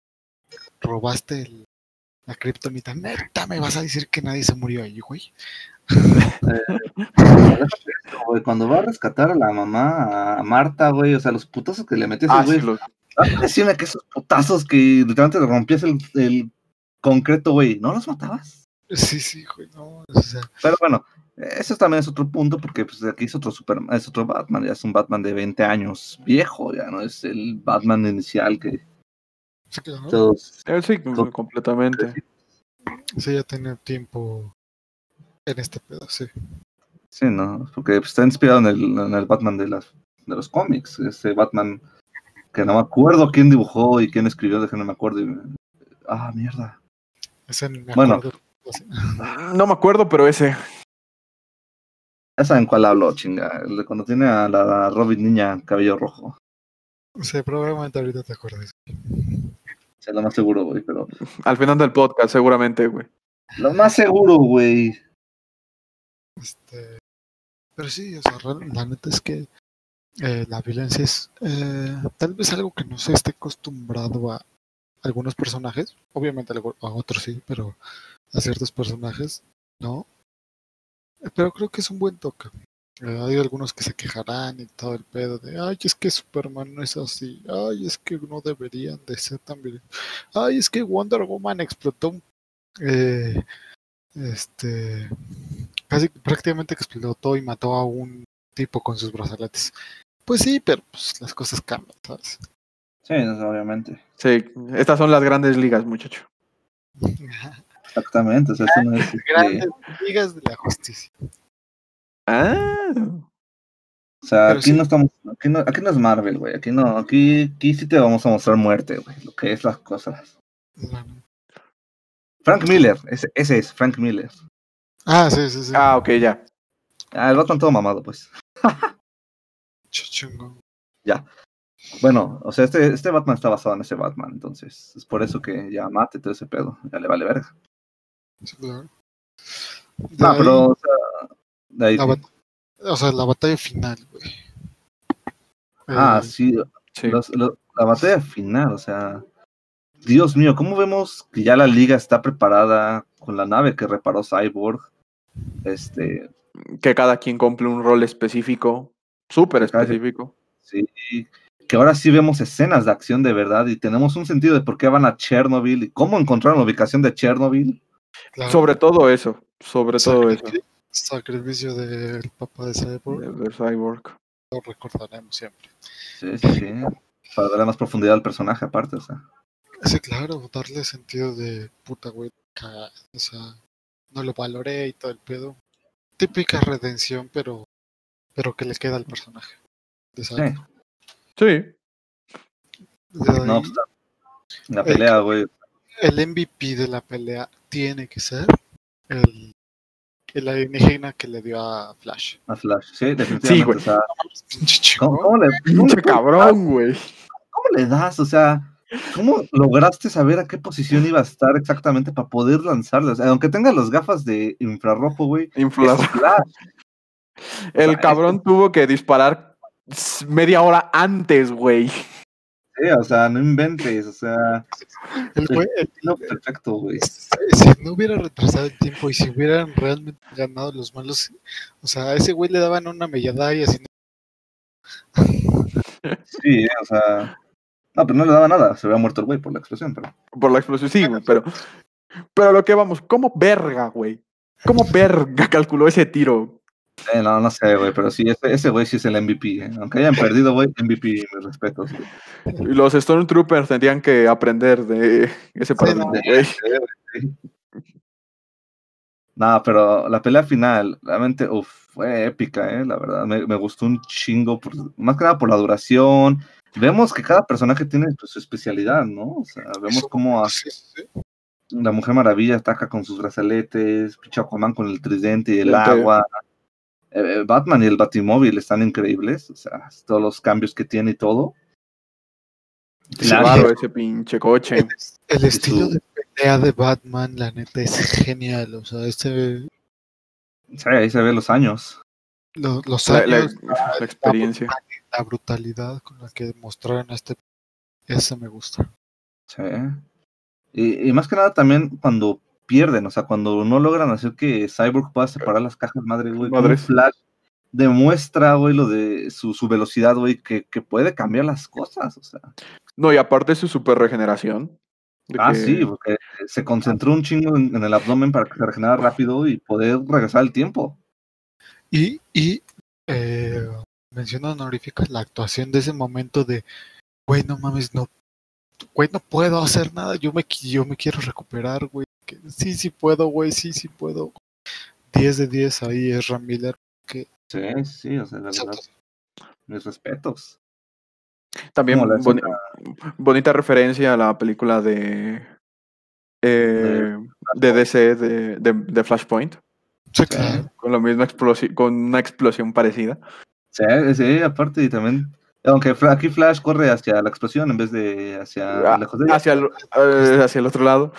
robaste el- la kriptonita, neta, me vas a decir que nadie se murió ahí, güey. Güey, Cuando va a rescatar a la mamá, a Marta, güey, o sea, los putazos que le metías, Ah, güey. sí, los- Ah, Decime que esos putazos que literalmente le rompías el, el concreto, güey, ¿no los matabas? Sí, sí, güey, no, o sea, Pero bueno, eso también es otro punto, porque pues aquí es otro Superman, es otro Batman, ya es un Batman de 20 años viejo, ya no es el Batman inicial que sí, todos. eh, completamente. Sí, ya tiene tiempo en este pedo, sí. Sí, ¿no? Porque pues, está inspirado en el, en el Batman de, las, de los cómics, ese Batman que no me acuerdo quién dibujó y quién escribió, déjenme me acuerdo. y- Ah, mierda. Ese me Bueno. acuerdo, así. No me acuerdo, pero ese. Ya saben cuál hablo, chinga. El de cuando tiene a la Robin niña cabello rojo. Sí, probablemente ahorita te acuerdas. Es lo más seguro, güey, pero. Al final del podcast, seguramente, güey. Lo más seguro, güey. Este, pero sí, o sea, la neta es que eh, la violencia es eh, tal vez algo que no se esté acostumbrado a algunos personajes, obviamente a otros sí, pero a ciertos personajes no. Pero creo que es un buen toque. Hay algunos que se quejarán y todo el pedo de, ay, es que Superman no es así, ay, es que no deberían de ser tan violentos, ay, es que Wonder Woman explotó un- eh, este casi prácticamente que explotó y mató a un tipo con sus brazaletes. Pues sí, pero pues, las cosas cambian, ¿sabes? Sí, no, obviamente. Sí, estas son las grandes ligas, muchacho. Exactamente. O sea, eso no es, este, Grandes ligas de la justicia. Ah, o sea, pero aquí sí. no estamos. Aquí no, aquí no es Marvel, güey. Aquí no. Aquí, aquí sí te vamos a mostrar muerte, güey. Lo que es las cosas. Frank Miller. Ese, ese es Frank Miller. Ah, sí, sí, sí. ah, ok, ya. Ah, el Batman todo mamado, pues. Ch- chingón. Bueno, o sea, este, este Batman está basado en ese Batman, entonces es por eso que ya mate todo ese pedo, ya le vale verga. Sí, claro. No, ahí, pero, o sea, de ahí. la bat- o sea, la batalla final, güey. Ah, Eh, sí, Sí. los- lo- la batalla final, o sea, Dios mío, ¿cómo vemos que ya la liga está preparada con la nave que reparó Cyborg? Este, Que cada quien cumple un rol específico, súper específico. sí, que ahora sí vemos escenas de acción de verdad y tenemos un sentido de por qué van a Chernobyl y cómo encontraron la ubicación de Chernobyl. claro. Sobre todo eso, sobre todo eso. Sacri- Sacrificio del papá de Cyborg, De, de Cyborg. lo recordaremos siempre. Sí, sí, sí. Para darle más profundidad al personaje aparte, o sea. Sí, claro, darle sentido de puta, güey, cagada, o sea, no lo valoré y todo el pedo. Típica redención, pero pero que le queda al personaje. De Sí. Sí. De ahí, No, pues, la, la pelea, güey. el MVP de la pelea tiene que ser el, el alienígena que le dio a Flash. A Flash, sí, definitivamente. güey. o sea, Pinche ¿cómo, cómo le, Pinche cabrón, güey. cómo le das? O sea, ¿cómo lograste saber a qué posición iba a estar exactamente para poder? O sea, aunque tenga las gafas de infrarrojo, güey. Flash. El sea, cabrón tuvo que disparar media hora antes, güey. O sea, no inventes, o sea, El güey, el- no, perfecto, güey. si no hubiera retrasado el tiempo y si hubieran realmente ganado los malos, o sea, a ese güey le daban una mellada y así. Sí, o sea, no, pero no le daba nada, se había muerto el güey por la explosión, pero Por la explosión, sí, güey, pero. Pero lo que vamos, ¿cómo verga, güey? ¿Cómo verga calculó ese tiro? Eh, no, no sé, güey, pero sí, ese, ese güey sí es el MVP, eh. aunque hayan perdido, güey, MVP, mis respetos. Y los Stormtroopers tendrían que aprender de ese paradigma, no. güey. No, pero la pelea final, realmente, uf, fue épica, eh, la verdad, me, me gustó un chingo, por- más que nada por la duración. Vemos que cada personaje tiene pues, su especialidad, ¿no? O sea, vemos cómo Sí, sí, sí. la Mujer Maravilla ataca con sus brazaletes, pinche Aquaman con el tridente y el agua. Eh, Batman y el Batimóvil están increíbles, o sea, todos los cambios que tiene y todo. Bárbaro ese pinche coche. El, el estilo su- de pelea de Batman, la neta, es genial. O sea, este sí, ahí se ve los años. lo- los La, la- años, la experiencia. la brutalidad con la que mostraron este, ese me gusta. Sí. Y, y más que nada también cuando pierden, o sea, cuando no logran hacer que Cyborg pueda separar las cajas madre, güey. como Madres. Flash demuestra, güey, lo de su, su velocidad, güey, que, que puede cambiar las cosas, o sea. No, y aparte su super regeneración. Ah, que- sí, porque se concentró un chingo en, en el abdomen para que se regenera rápido y poder regresar al tiempo. Y, y eh, mención honorífica la actuación de ese momento de, güey, no mames, no, güey, no puedo hacer nada, yo me, yo me quiero recuperar, güey. Que Sí, sí puedo, güey, sí, sí puedo. 10 de 10 ahí es Ram Miller. Sí, sí, o sea, la verdad, mis respetos. También boni- bonita referencia a la película de eh, de DC de, de, de Flashpoint. Sí, claro. Con la misma explosión, con una explosión parecida. Sí, sí, aparte y también, aunque aquí Flash corre hacia la explosión en vez de hacia Ah, lejos de ella. hacia, el, eh, hacia el otro lado.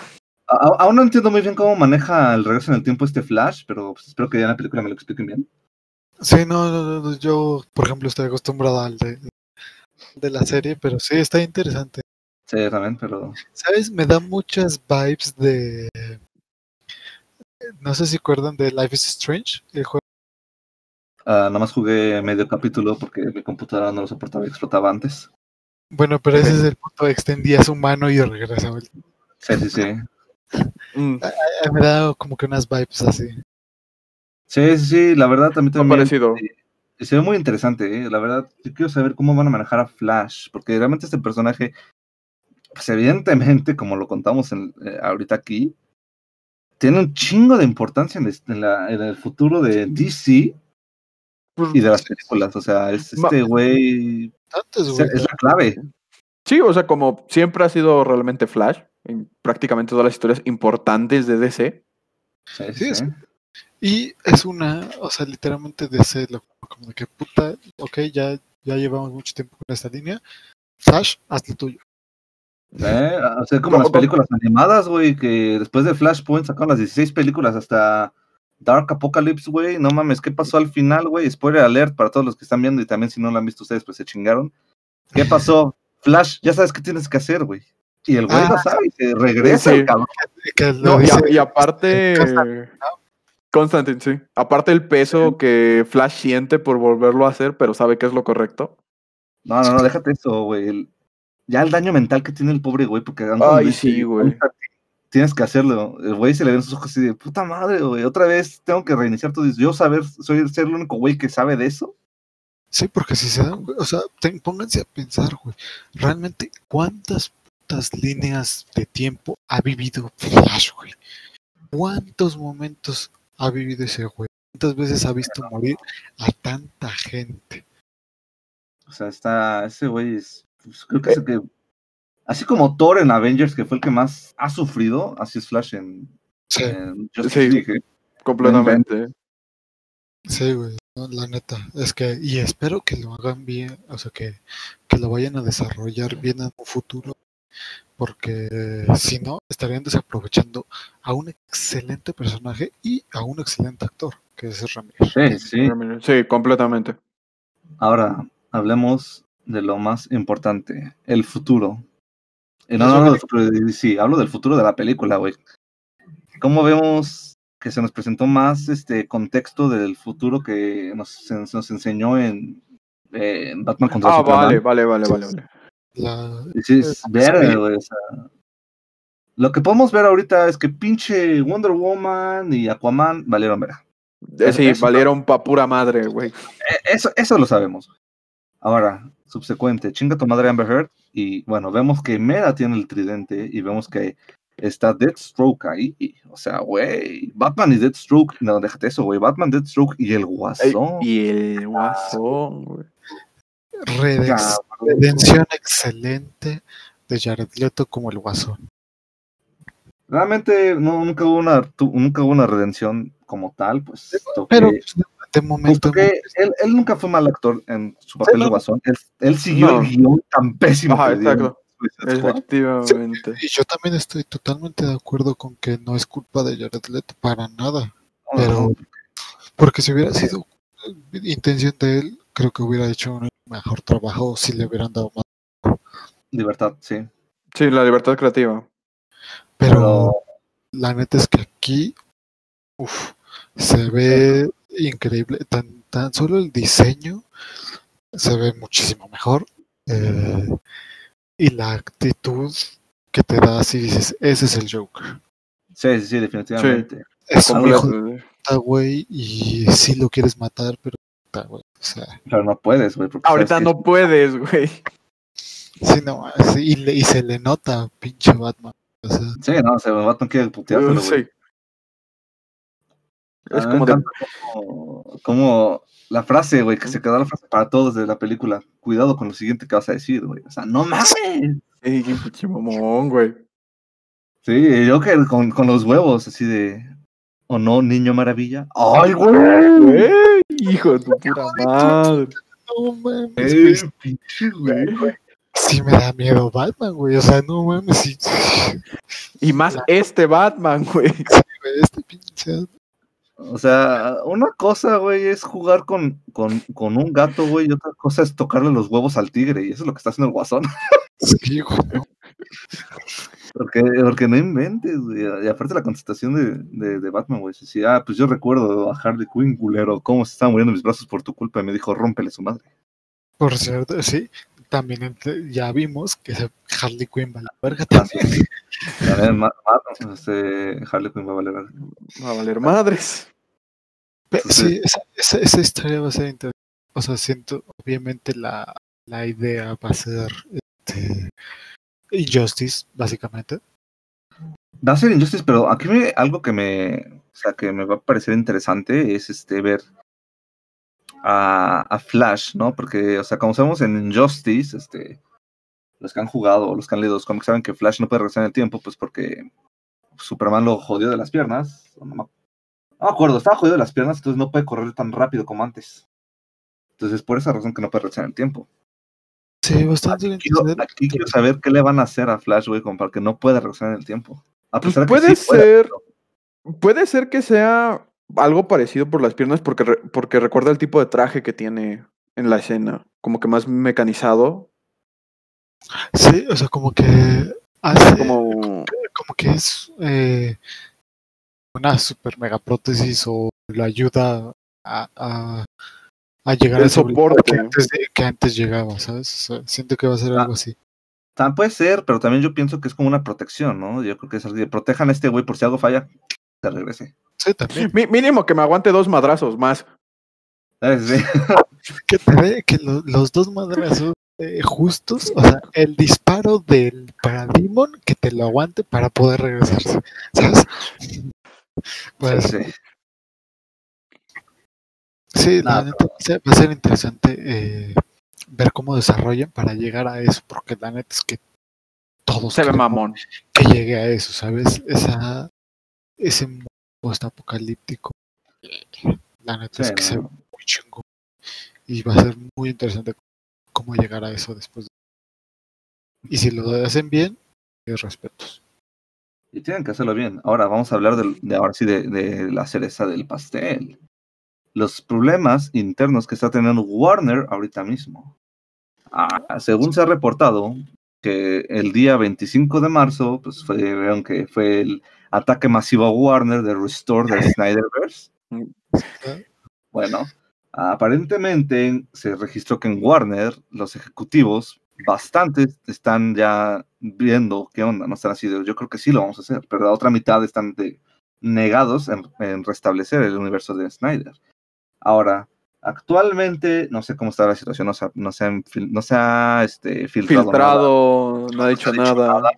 Aún no entiendo muy bien cómo maneja el regreso en el tiempo este Flash, pero pues, espero que ya en la película me lo expliquen bien. Sí, no, no, no, no, yo, por ejemplo, estoy acostumbrado al de, de la serie, pero sí, está interesante. Sí, también, pero ¿Sabes? Me da muchas vibes de... No sé si acuerdan de Life is Strange, el juego. ah, nada más jugué medio capítulo porque mi computadora no lo soportaba y explotaba antes. Bueno, pero ese es el punto, extendía su mano y regresaba. Sí, sí, sí. Mm, Me da como que unas vibes así. Sí, sí, sí, la verdad también, también parecido. Se ve muy interesante, ¿eh? la verdad. Yo quiero saber cómo van a manejar a Flash, porque realmente este personaje, pues evidentemente, como lo contamos en, eh, ahorita aquí, tiene un chingo de importancia en, este- en la- en el futuro de DC Pues, y de las películas. O sea, es este güey, Antes, es, güey. es la clave. Sí, o sea, como siempre ha sido realmente Flash en prácticamente todas las historias importantes de DC. Sí, Sí, es-. Y es una, o sea, literalmente ese, lo- como de que puta, ok, ya, ya llevamos mucho tiempo con esta línea. Flash, haz lo tuyo. Eh, o sea, como las películas animadas, güey, que después de Flashpoint sacaron las 16 películas hasta Dark Apocalypse, güey. No mames, ¿qué pasó al final, güey? Spoiler alert para todos los que están viendo y también si no lo han visto ustedes, pues se chingaron. ¿Qué pasó? Flash, ya sabes qué tienes que hacer, güey. Y el güey lo Ah, sabe y se regresa sí. el cabrón. Que lo No, y, a- dice- y aparte. Constantine, Constantine, sí. Aparte el peso que Flash siente por volverlo a hacer, pero sabe que es lo correcto. No, no, no, déjate eso, güey. El- Ya el daño mental que tiene el pobre güey, porque Ay, sí, güey. Tienes que hacerlo. El güey se le ven sus ojos así de puta madre, güey. Otra vez tengo que reiniciar todo. Yo saber, soy ser el único güey que sabe de eso. Sí, porque si se dan, güey, o sea, ten- pónganse a pensar, güey, realmente cuántas putas líneas de tiempo ha vivido Flash, güey. ¿Cuántos momentos ha vivido ese güey? ¿Cuántas veces ha visto morir a tanta gente? O sea, está, ese güey es, pues, creo que es el que, así como Thor en Avengers, que fue el que más ha sufrido, así es Flash en, Sí, en Sí. ¿eh? Sí, güey, no, la neta. Es que, y espero que lo hagan bien, o sea, que, que lo vayan a desarrollar bien en un futuro, porque si no, estarían desaprovechando a un excelente personaje y a un excelente actor, que es Ramírez. Sí, sí. Sí, completamente. Ahora, hablemos de lo más importante, el futuro. Y no, no del futuro de DC, hablo del futuro de la película, güey. ¿Cómo vemos que se nos presentó más este contexto del futuro que nos, se nos enseñó en, eh, en Batman contra Ah, Superman? vale, vale, vale, vale, vale. La, Dices, Eh, verga, sí. güey, o sea, Lo que podemos ver ahorita es que pinche Wonder Woman y Aquaman valieron verga. Eh, sí, Eso- valieron pa' pura madre, güey. E- Eso, eso lo sabemos. Ahora, subsecuente, chinga tu madre Amber Heard. Y bueno, vemos que Mera tiene el tridente y vemos que está Deathstroke ahí. O sea, güey, Batman y Deathstroke. No, déjate eso, güey. Batman, Deathstroke y el Guasón. y el guasón, güey. Cabrón. redención excelente de Jared Leto como el guasón. Realmente no, nunca, hubo una, tu- nunca hubo una redención como tal, pues. Pero que- pues, de, momento. puesto que él, él nunca fue mal actor en su papel no. de Guasón. Él, él siguió No. el guion tan pésimo Ajá, que exacto. Suicide Squad. Efectivamente. Y yo también estoy totalmente de acuerdo con que no es culpa de Jared Leto para nada. Pero, porque si hubiera sido intención de él, creo que hubiera hecho un mejor trabajo si le hubieran dado más. Libertad, sí. Sí, la libertad creativa. Pero, Pero- la neta es que aquí uf, se ve increíble. Tan, tan solo el diseño se ve muchísimo mejor. eh, y la actitud que te da si dices, ese es el Joker. Sí, sí, sí, definitivamente. Es un hijo de puta, güey, y sí lo quieres matar, pero puta, güey. O sea, Pero no puedes, güey. Ahorita que- no puedes, güey. sí, no, sí, y, le- y se le nota, pinche Batman. O sea, Sí, no, se me va a tener que puteártelo, güey. Sí. Es como de. como, como la frase, güey, que se quedó la frase para todos de la película. Cuidado con lo siguiente que vas a decir, güey. O sea, no mames. Ey, qué pinche mamón, güey. Sí, yo que con, con los huevos, así de. ¿O no, niño maravilla? ¡Ay, güey! Güey, hijo de tu pura madre. no mames, ¡Ey, güey, pinche güey! sí me da miedo Batman, güey. O sea, no mames, sí, Y más este Batman, güey. este pinche. O sea, una cosa, güey, es jugar con, con, con un gato, güey, y otra cosa es tocarle los huevos al tigre, y eso es lo que está haciendo el guasón. Sí, güey. Porque, porque no inventes, güey. Y aparte la contestación de, de, de Batman, güey. Sí, ah, pues yo recuerdo a Harley Quinn, culero, cómo se estaba muriendo en mis brazos por tu culpa, y me dijo, rómpele su madre. Por cierto, sí. También ya vimos que Harley Quinn va a la verga Ah, también. También Ma- Ma- este, Harley Quinn va a valer. Va a valer madres. Pero sí, esa, esa, esa historia va a ser interesante. O sea, siento, obviamente la, la idea va a ser este, Injustice, básicamente. Va a ser Injustice, pero aquí me, algo que me, o sea, que me va a parecer interesante es este ver a, a Flash, ¿no? Porque, o sea, como sabemos en Injustice, este, los que han jugado o los que han leído los cómics saben que Flash no puede regresar en el tiempo, pues porque Superman lo jodió de las piernas. No me, acuerdo, estaba jodido de las piernas, entonces no puede correr tan rápido como antes. Entonces, por esa razón que no puede regresar en el tiempo. Sí, bastante Aquí quiero, aquí quiero saber qué le van a hacer a Flash, güey, para que no pueda regresar en el tiempo. A Pues que puede sí ser. pero- Puede ser que sea algo parecido por las piernas porque, re- porque recuerda el tipo de traje que tiene en la escena. Como que más mecanizado. Sí, o sea, como que hace, como, Como. que es eh, una super mega prótesis o lo ayuda a, a, a llegar El a ese brillo soporte. que antes, de- que antes llegaba, ¿sabes? O sea, siento que va a ser Ah. algo así. También puede ser, pero también yo pienso que es como una protección, ¿no? Yo creo que es de protejan a este güey por si algo falla, se regrese. Sí, también. Mínimo que me aguante dos madrazos más. ¿Sabes? Sí. que te dé que lo- los dos madrazos eh, justos, o sea, el disparo del Parademon que te lo aguante para poder regresarse, ¿sabes? Pues Sí, sí, sí. la neta va a ser- interesante eh, ver cómo desarrollan para llegar a eso, porque la neta es que todos Se ve mamón. que llegue a eso, ¿sabes? Esa, ese mundo post-apocalíptico, la neta es que se ve no. muy chingón y va a ser muy interesante cómo llegar a eso después. Y si lo hacen bien, mis respetos. Y tienen que hacerlo bien. Ahora vamos a hablar de, ahora sí de, de la cereza del pastel. Los problemas internos que está teniendo Warner ahorita mismo. Ah, según se ha reportado, que el día 25 de marzo, pues fue, vieron que fue el ataque masivo a Warner de Restore de Snyderverse. Bueno, aparentemente se registró que en Warner los ejecutivos bastantes están ya viendo qué onda, no están así de, yo creo que sí lo vamos a hacer, pero la otra mitad están de- negados en, en restablecer el universo de Snyder. Ahora, actualmente no sé cómo está la situación, no se ha, no se no se ha, este, filtrado, nada, Filtrado, no ha dicho no ha dicho nada. nada,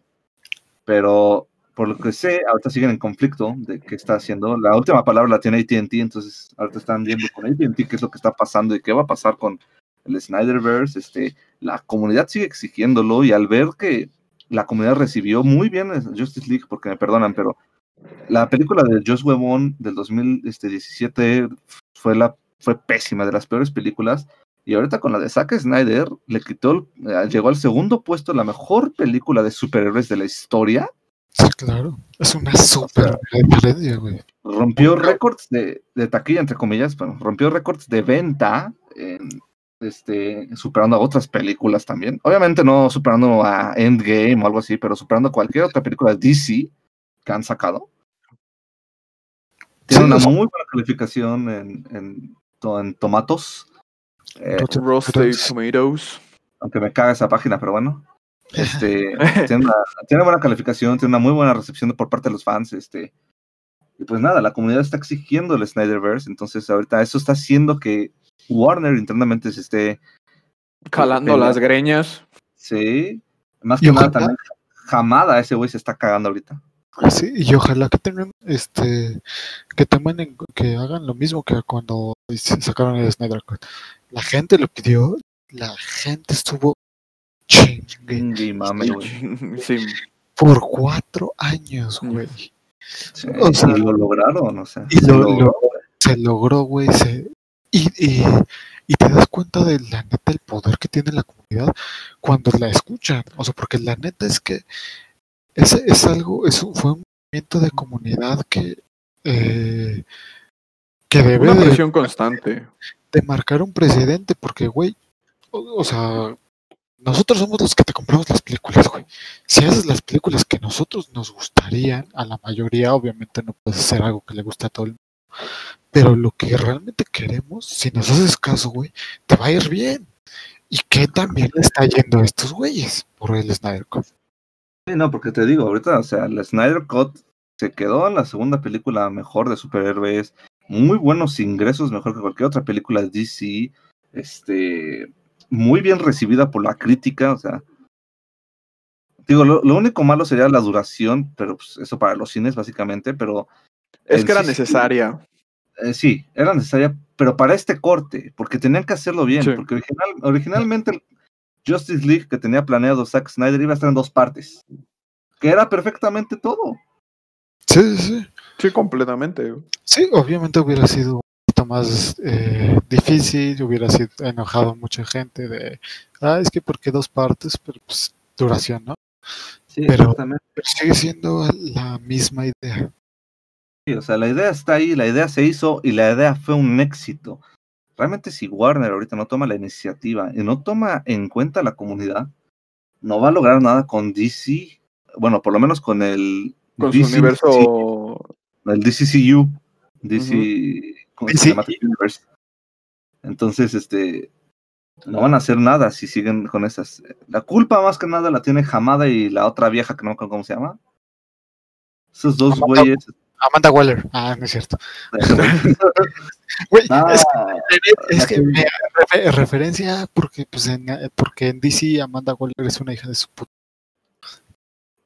pero por lo que sé, ahorita siguen en conflicto de qué está haciendo. La última palabra la tiene AT&T, entonces ahorita están viendo con AT&T qué es lo que está pasando y qué va a pasar con el Snyderverse. Este, la comunidad sigue exigiéndolo y al ver que la comunidad recibió muy bien Justice League, porque me perdonan, pero la película de Joss Whedon del 2017 fue la fue pésima, de las peores películas. Y ahorita con la de Zack Snyder, le quitó, eh, llegó al segundo puesto la mejor película de superhéroes de la historia. Sí, claro. Es una super diferencia, güey. rompió récords de, de taquilla, entre comillas, bueno, rompió récords de venta, en, este, superando a otras películas también. Obviamente no superando a Endgame o algo así, pero superando cualquier otra película de DC que han sacado. Tiene Sí, una muy buena calificación en, en, en tomatos. Eh, Roasted. Tomatoes. aunque me caga esa página, pero bueno. Este, tiene, una, tiene buena calificación, tiene una muy buena recepción por parte de los fans. Este, y pues nada, la comunidad está exigiendo el Snyderverse, entonces ahorita eso está haciendo que Warner internamente se esté, Calando Pelea. las greñas. sí, más que nada también, Jamada ese güey se está cagando ahorita. Sí, y ojalá que tengan, este, que tomen, en- que hagan lo mismo que cuando sacaron el Snyder Cut. La gente lo pidió, la gente estuvo chingue mame, güey. Sí. por cuatro años, güey. Sí, o sea- y lo lograron, o sea. Y se lo- logró. lo- Se logró, güey, se, y, y, y te das cuenta de la neta el poder que tiene la comunidad cuando la escuchan. O sea, porque la neta es que es, es algo, es un- fue un movimiento de comunidad que, eh, que debe Una de, presión constante. de marcar un precedente, porque, güey, o, o sea, nosotros somos los que te compramos las películas, güey. Si haces las películas que nosotros nos gustarían, a la mayoría, obviamente no puedes hacer algo que le guste a todo el mundo. Pero lo que realmente queremos, si nos haces caso, güey, te va a ir bien. ¿Y qué también le está yendo a estos güeyes por el Snyder Cut? Sí, no, porque te digo, ahorita, o sea, el Snyder Cut se quedó en la segunda película mejor de superhéroes, muy buenos ingresos, mejor que cualquier otra película de DC, este, muy bien recibida por la crítica, o sea, digo, lo, lo único malo sería la duración, pero pues, eso para los cines básicamente, pero Es que era sí. necesaria. eh, sí, era necesaria, pero para este corte, porque tenían que hacerlo bien, Sí. porque original, originalmente el Justice League que tenía planeado Zack Snyder iba a estar en dos partes, que era perfectamente todo. Sí, sí, sí. Sí, completamente. Sí, obviamente hubiera sido más eh, difícil, hubiera sido enojado a mucha gente de, ah, es que porque dos partes, pero pues duración, ¿no? Sí, Pero- exactamente. Pero sigue siendo la misma idea. Sí, o sea, la idea está ahí, la idea se hizo y la idea fue un éxito. Realmente si Warner ahorita no toma la iniciativa y no toma en cuenta la comunidad, no va a lograr nada con DC, bueno, por lo menos con el Con su DC, universo. el DCCU, DC con DC. Cinematic Universe. Entonces, este, no van a hacer nada si siguen con esas. La culpa más que nada la tiene Hamada y la otra vieja que no me acuerdo cómo se llama. Esos dos Amanda- güeyes. Amanda Waller. Ah, no es cierto. Güey, Ah, es, es que me refe- referencia porque pues en, porque en DC Amanda Waller es una hija de su puta.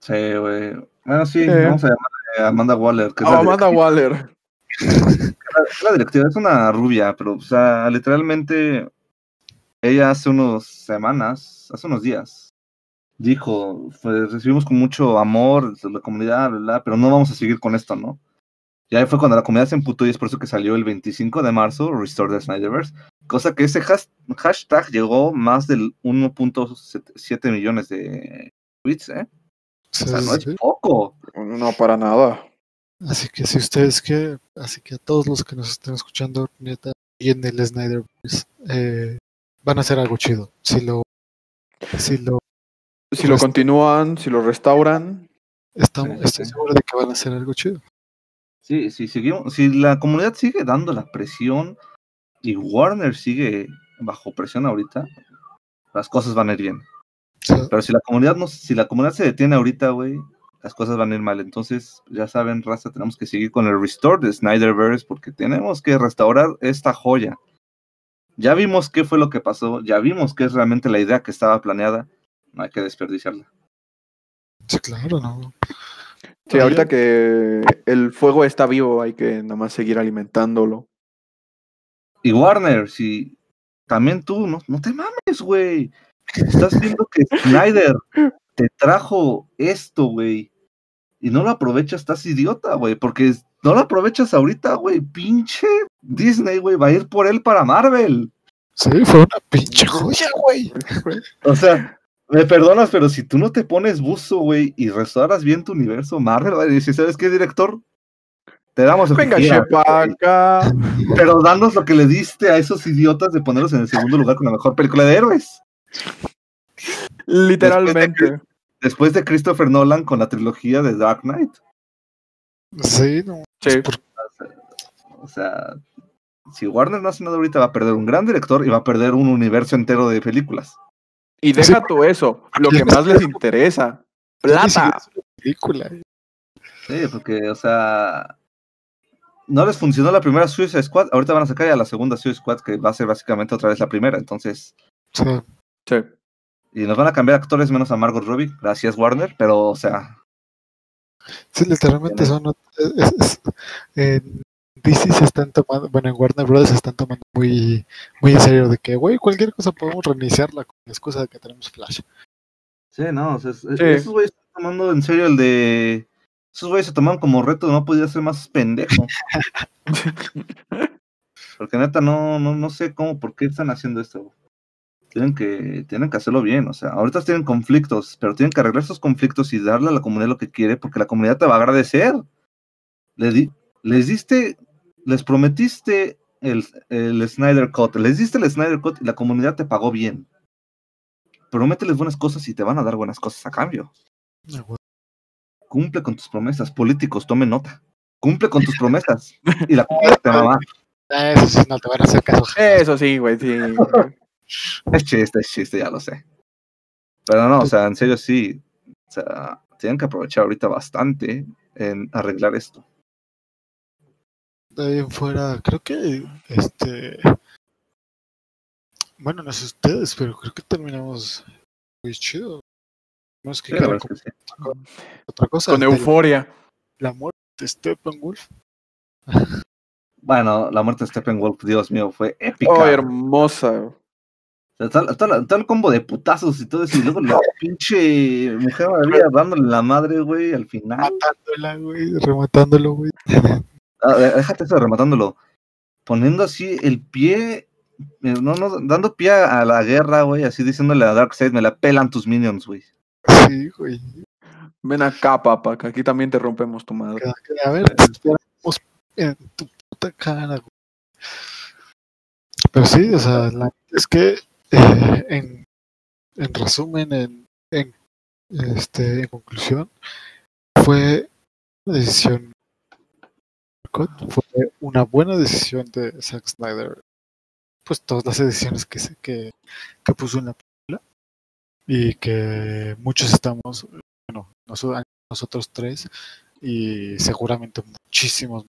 Sí, güey. Bueno, sí, Eh. vamos a llamarle a Amanda Waller, que es la, Amanda Waller. es la directiva, es una rubia, pero, o sea, literalmente, ella hace unas semanas, hace unos días, dijo, pues, recibimos con mucho amor de la comunidad, bla, bla, pero no vamos a seguir con esto, ¿no? Y ahí fue cuando la comunidad se emputó y es por eso que salió el 25 de marzo, Restore the Snyderverse, cosa que ese has- hashtag llegó más del 1.7 millones de tweets, ¿eh? O sea, no es poco. No, para nada. Así que si ustedes que, así que a todos los que nos estén escuchando, neta, y en el Snyder eh, van a hacer algo chido. Si lo, si lo Si lo Pues- continúan, si lo restauran. estamos, estoy sí. seguro de que van a hacer algo chido. Sí, sí, seguimos, si la comunidad sigue dando la presión y Warner sigue bajo presión ahorita, las cosas van a ir bien. Pero si la comunidad no, si la comunidad se detiene ahorita, güey, las cosas van a ir mal. Entonces, ya saben, raza, tenemos que seguir con el restore de Snyderverse porque tenemos que restaurar esta joya. Ya vimos qué fue lo que pasó, ya vimos qué es realmente la idea que estaba planeada. No hay que desperdiciarla. sí, claro, ¿no? Sí, ahorita que el fuego está vivo, hay que nada más seguir alimentándolo. Y Warner, si también tú, no, no te mames, güey. Estás viendo que Snyder te trajo esto, güey. Y no lo aprovechas, estás idiota, güey. Porque no lo aprovechas ahorita, güey. Pinche Disney, güey, va a ir por él para Marvel. Sí, fue una pinche joya, güey. O sea, me perdonas, pero si tú no te pones buzo, güey, y restauras bien tu universo Marvel, va a decir, ¿sabes qué, director? Te damos que Venga, Shepaca. pero danos lo que le diste a esos idiotas de ponerlos en el segundo lugar con la mejor película de héroes. Literalmente. Después de Christopher Nolan con la trilogía de Dark Knight. Sí, no. Sí. por- O sea, si Warner no hace nada ahorita, va a perder un gran director y va a perder un universo entero de películas. Y deja tú eso, lo que más les interesa. Plata. película. Sí, porque, o sea, no les funcionó la primera Suicide Squad, ahorita van a sacar ya la segunda Suicide Squad, que va a ser básicamente otra vez la primera, entonces, sea, Sí. Y nos van a cambiar actores menos a Margot Robbie, gracias Warner, pero, o sea, sí, literalmente son. es- DC se están tomando, bueno, en Warner Bros. se están tomando muy, muy en serio de que, güey, cualquier cosa podemos reiniciarla con la excusa de que tenemos Flash. sí, no, o sea, es- es- Sí. esos güeyes están tomando en serio el de... Esos güeyes se tomaron como reto, no podía ser más pendejo. Porque neta, no, no, no sé cómo, por qué están haciendo esto. Tienen que, tienen que hacerlo bien, o sea, ahorita tienen conflictos, pero tienen que arreglar esos conflictos y darle a la comunidad lo que quiere, porque la comunidad te va a agradecer. Le di- les diste, les prometiste el, el Snyder Cut, les diste el Snyder Cut y la comunidad te pagó bien. Promételes buenas cosas y te van a dar buenas cosas a cambio. Cumple con tus promesas, políticos, tomen nota. Cumple con tus promesas y la comunidad te va a amar. Ah, Eso sí, no te van a hacer caso. Eso sí, güey, sí. Es chiste, es chiste, ya lo sé. Pero no, o sea, en serio sí. O sea, tienen que aprovechar ahorita bastante en arreglar esto. De ahí en fuera, creo que este. Bueno, no sé ustedes, pero creo que terminamos muy chido. No es que Sí, la que comentar otra cosa. Con euforia. La muerte de Steppenwolf. Bueno, la muerte de Steppenwolf, Dios mío, fue épica. Oh, hermosa. Sea, tal, tal- tal combo de putazos y todo eso, y luego la pinche mujer maravilla dándole la madre, güey, al final. Matándola, güey. Rematándolo, güey. Ah, déjate eso rematándolo. Poniendo así el pie, eh, no, no, dando pie a la guerra, güey, así diciéndole a Darkseid, me la pelan tus minions, güey. Sí, güey. Ven acá, papá, que aquí también te rompemos tu madre. A ver, en tu puta cara, güey. Pero sí, o sea, la, es que en, en resumen, en, en, este, en conclusión, fue una decisión, fue una buena decisión de Zack Snyder. Pues todas las decisiones que, que, puso en la película y que muchos estamos, bueno, nosotros, nosotros tres y seguramente muchísimos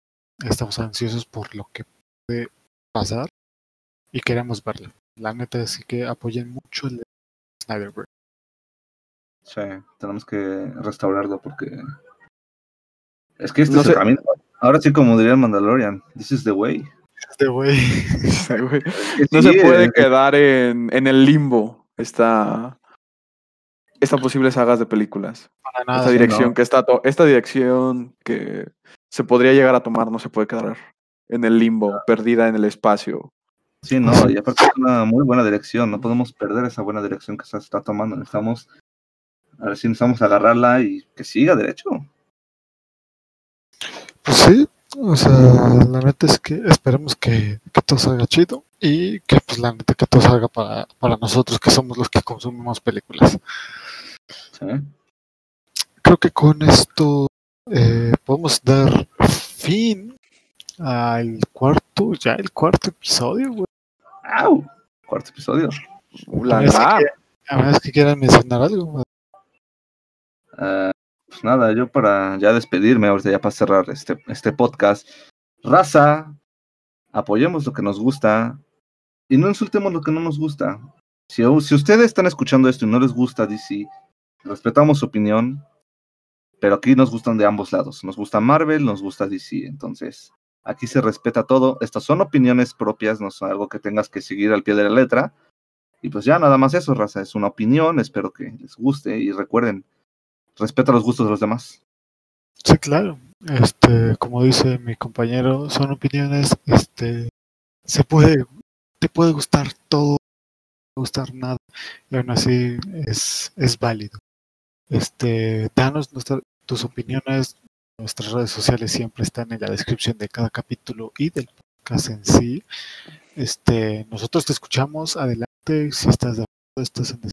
estamos ansiosos por lo que puede pasar y queremos verlo. La neta es que apoyen mucho el de Snyderberg. Sí, tenemos que restaurarlo porque. Es que este No es el camino. Ahora sí, como diría el Mandalorian, this is the way. Este güey. No sí, se puede eh, quedar en, en el limbo esta, esta posible sagas de películas. Para nada. esta dirección no. que está esta dirección que se podría llegar a tomar no se puede quedar en el limbo, perdida en el espacio. Sí, no, y aparte es una muy buena dirección. No podemos perder esa buena dirección que se está tomando. Necesitamos. A ver si necesitamos agarrarla y que siga derecho. Pues sí, o sea, la neta es que esperemos que, que todo salga chido y que pues la neta que todo salga para, para nosotros que somos los que consumimos películas. Sí. Creo que con esto eh, podemos dar fin al cuarto, ya el cuarto episodio, güey. ¡Au! Cuarto episodio. A menos que- a menos que quieran mencionar algo. Ah, pues nada, yo para ya despedirme, ahorita ya para cerrar este, este podcast. Raza, apoyemos lo que nos gusta y no insultemos lo que no nos gusta. Si, si ustedes están escuchando esto y no les gusta DC, respetamos su opinión, pero aquí nos gustan de ambos lados. Nos gusta Marvel, nos gusta DC, entonces aquí se respeta todo. Estas son opiniones propias, no son algo que tengas que seguir al pie de la letra. Y pues ya, nada más eso, raza, es una opinión, espero que les guste y recuerden, respeta los gustos de los demás. Sí, claro. Este, como dice mi compañero, son opiniones, este, se puede, te puede gustar todo, no puede gustar nada, y aún así es, es válido. Este, danos tus opiniones, Nuestras redes sociales siempre están en la descripción de cada capítulo y del podcast en sí. Este, nosotros te escuchamos, adelante, si estás de acuerdo, estás en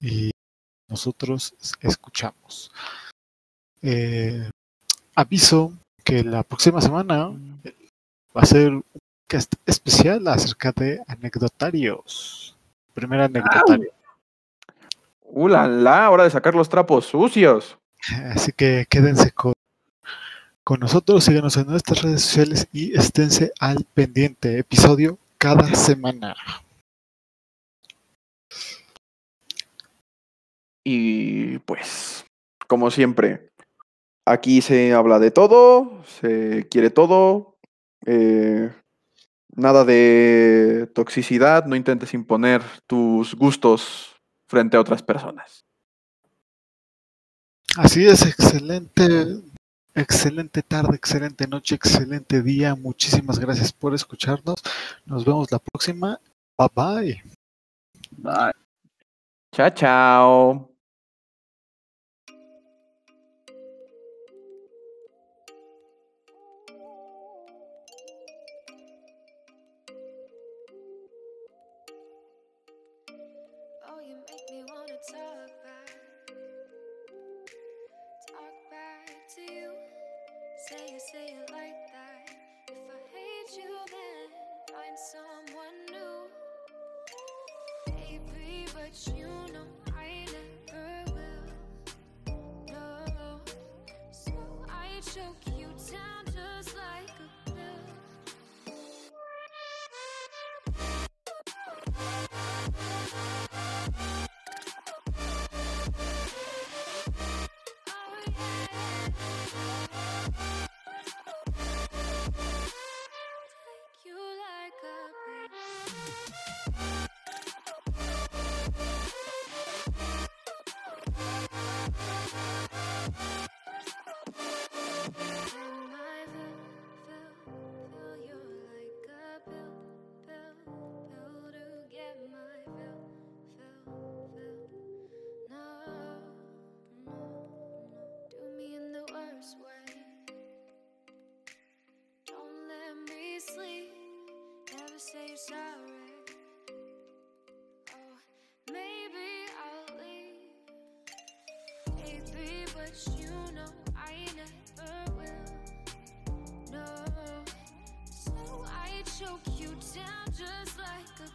y nosotros escuchamos. Eh, aviso que la próxima semana va a ser un podcast especial acerca de anecdotarios. Primer anecdotario. ¡Uh, la, la! Hora de sacar los trapos sucios. Así que quédense con, con nosotros, síganos en nuestras redes sociales y esténse al pendiente. Episodio cada semana. Y pues, como siempre, aquí se habla de todo, se quiere todo, eh, nada de toxicidad, no intentes imponer tus gustos frente a otras personas. Así es, excelente, excelente tarde, excelente noche, excelente día. Muchísimas gracias por escucharnos. Nos vemos la próxima. Bye bye. Bye. Chao, chao. Say it, like that. If I hate you, then find someone new. Baby, but you know I never will. No. So I choke you down just like say you're sorry. Oh, maybe I'll leave. Maybe, but you know I never will. No, so I choke you down just like a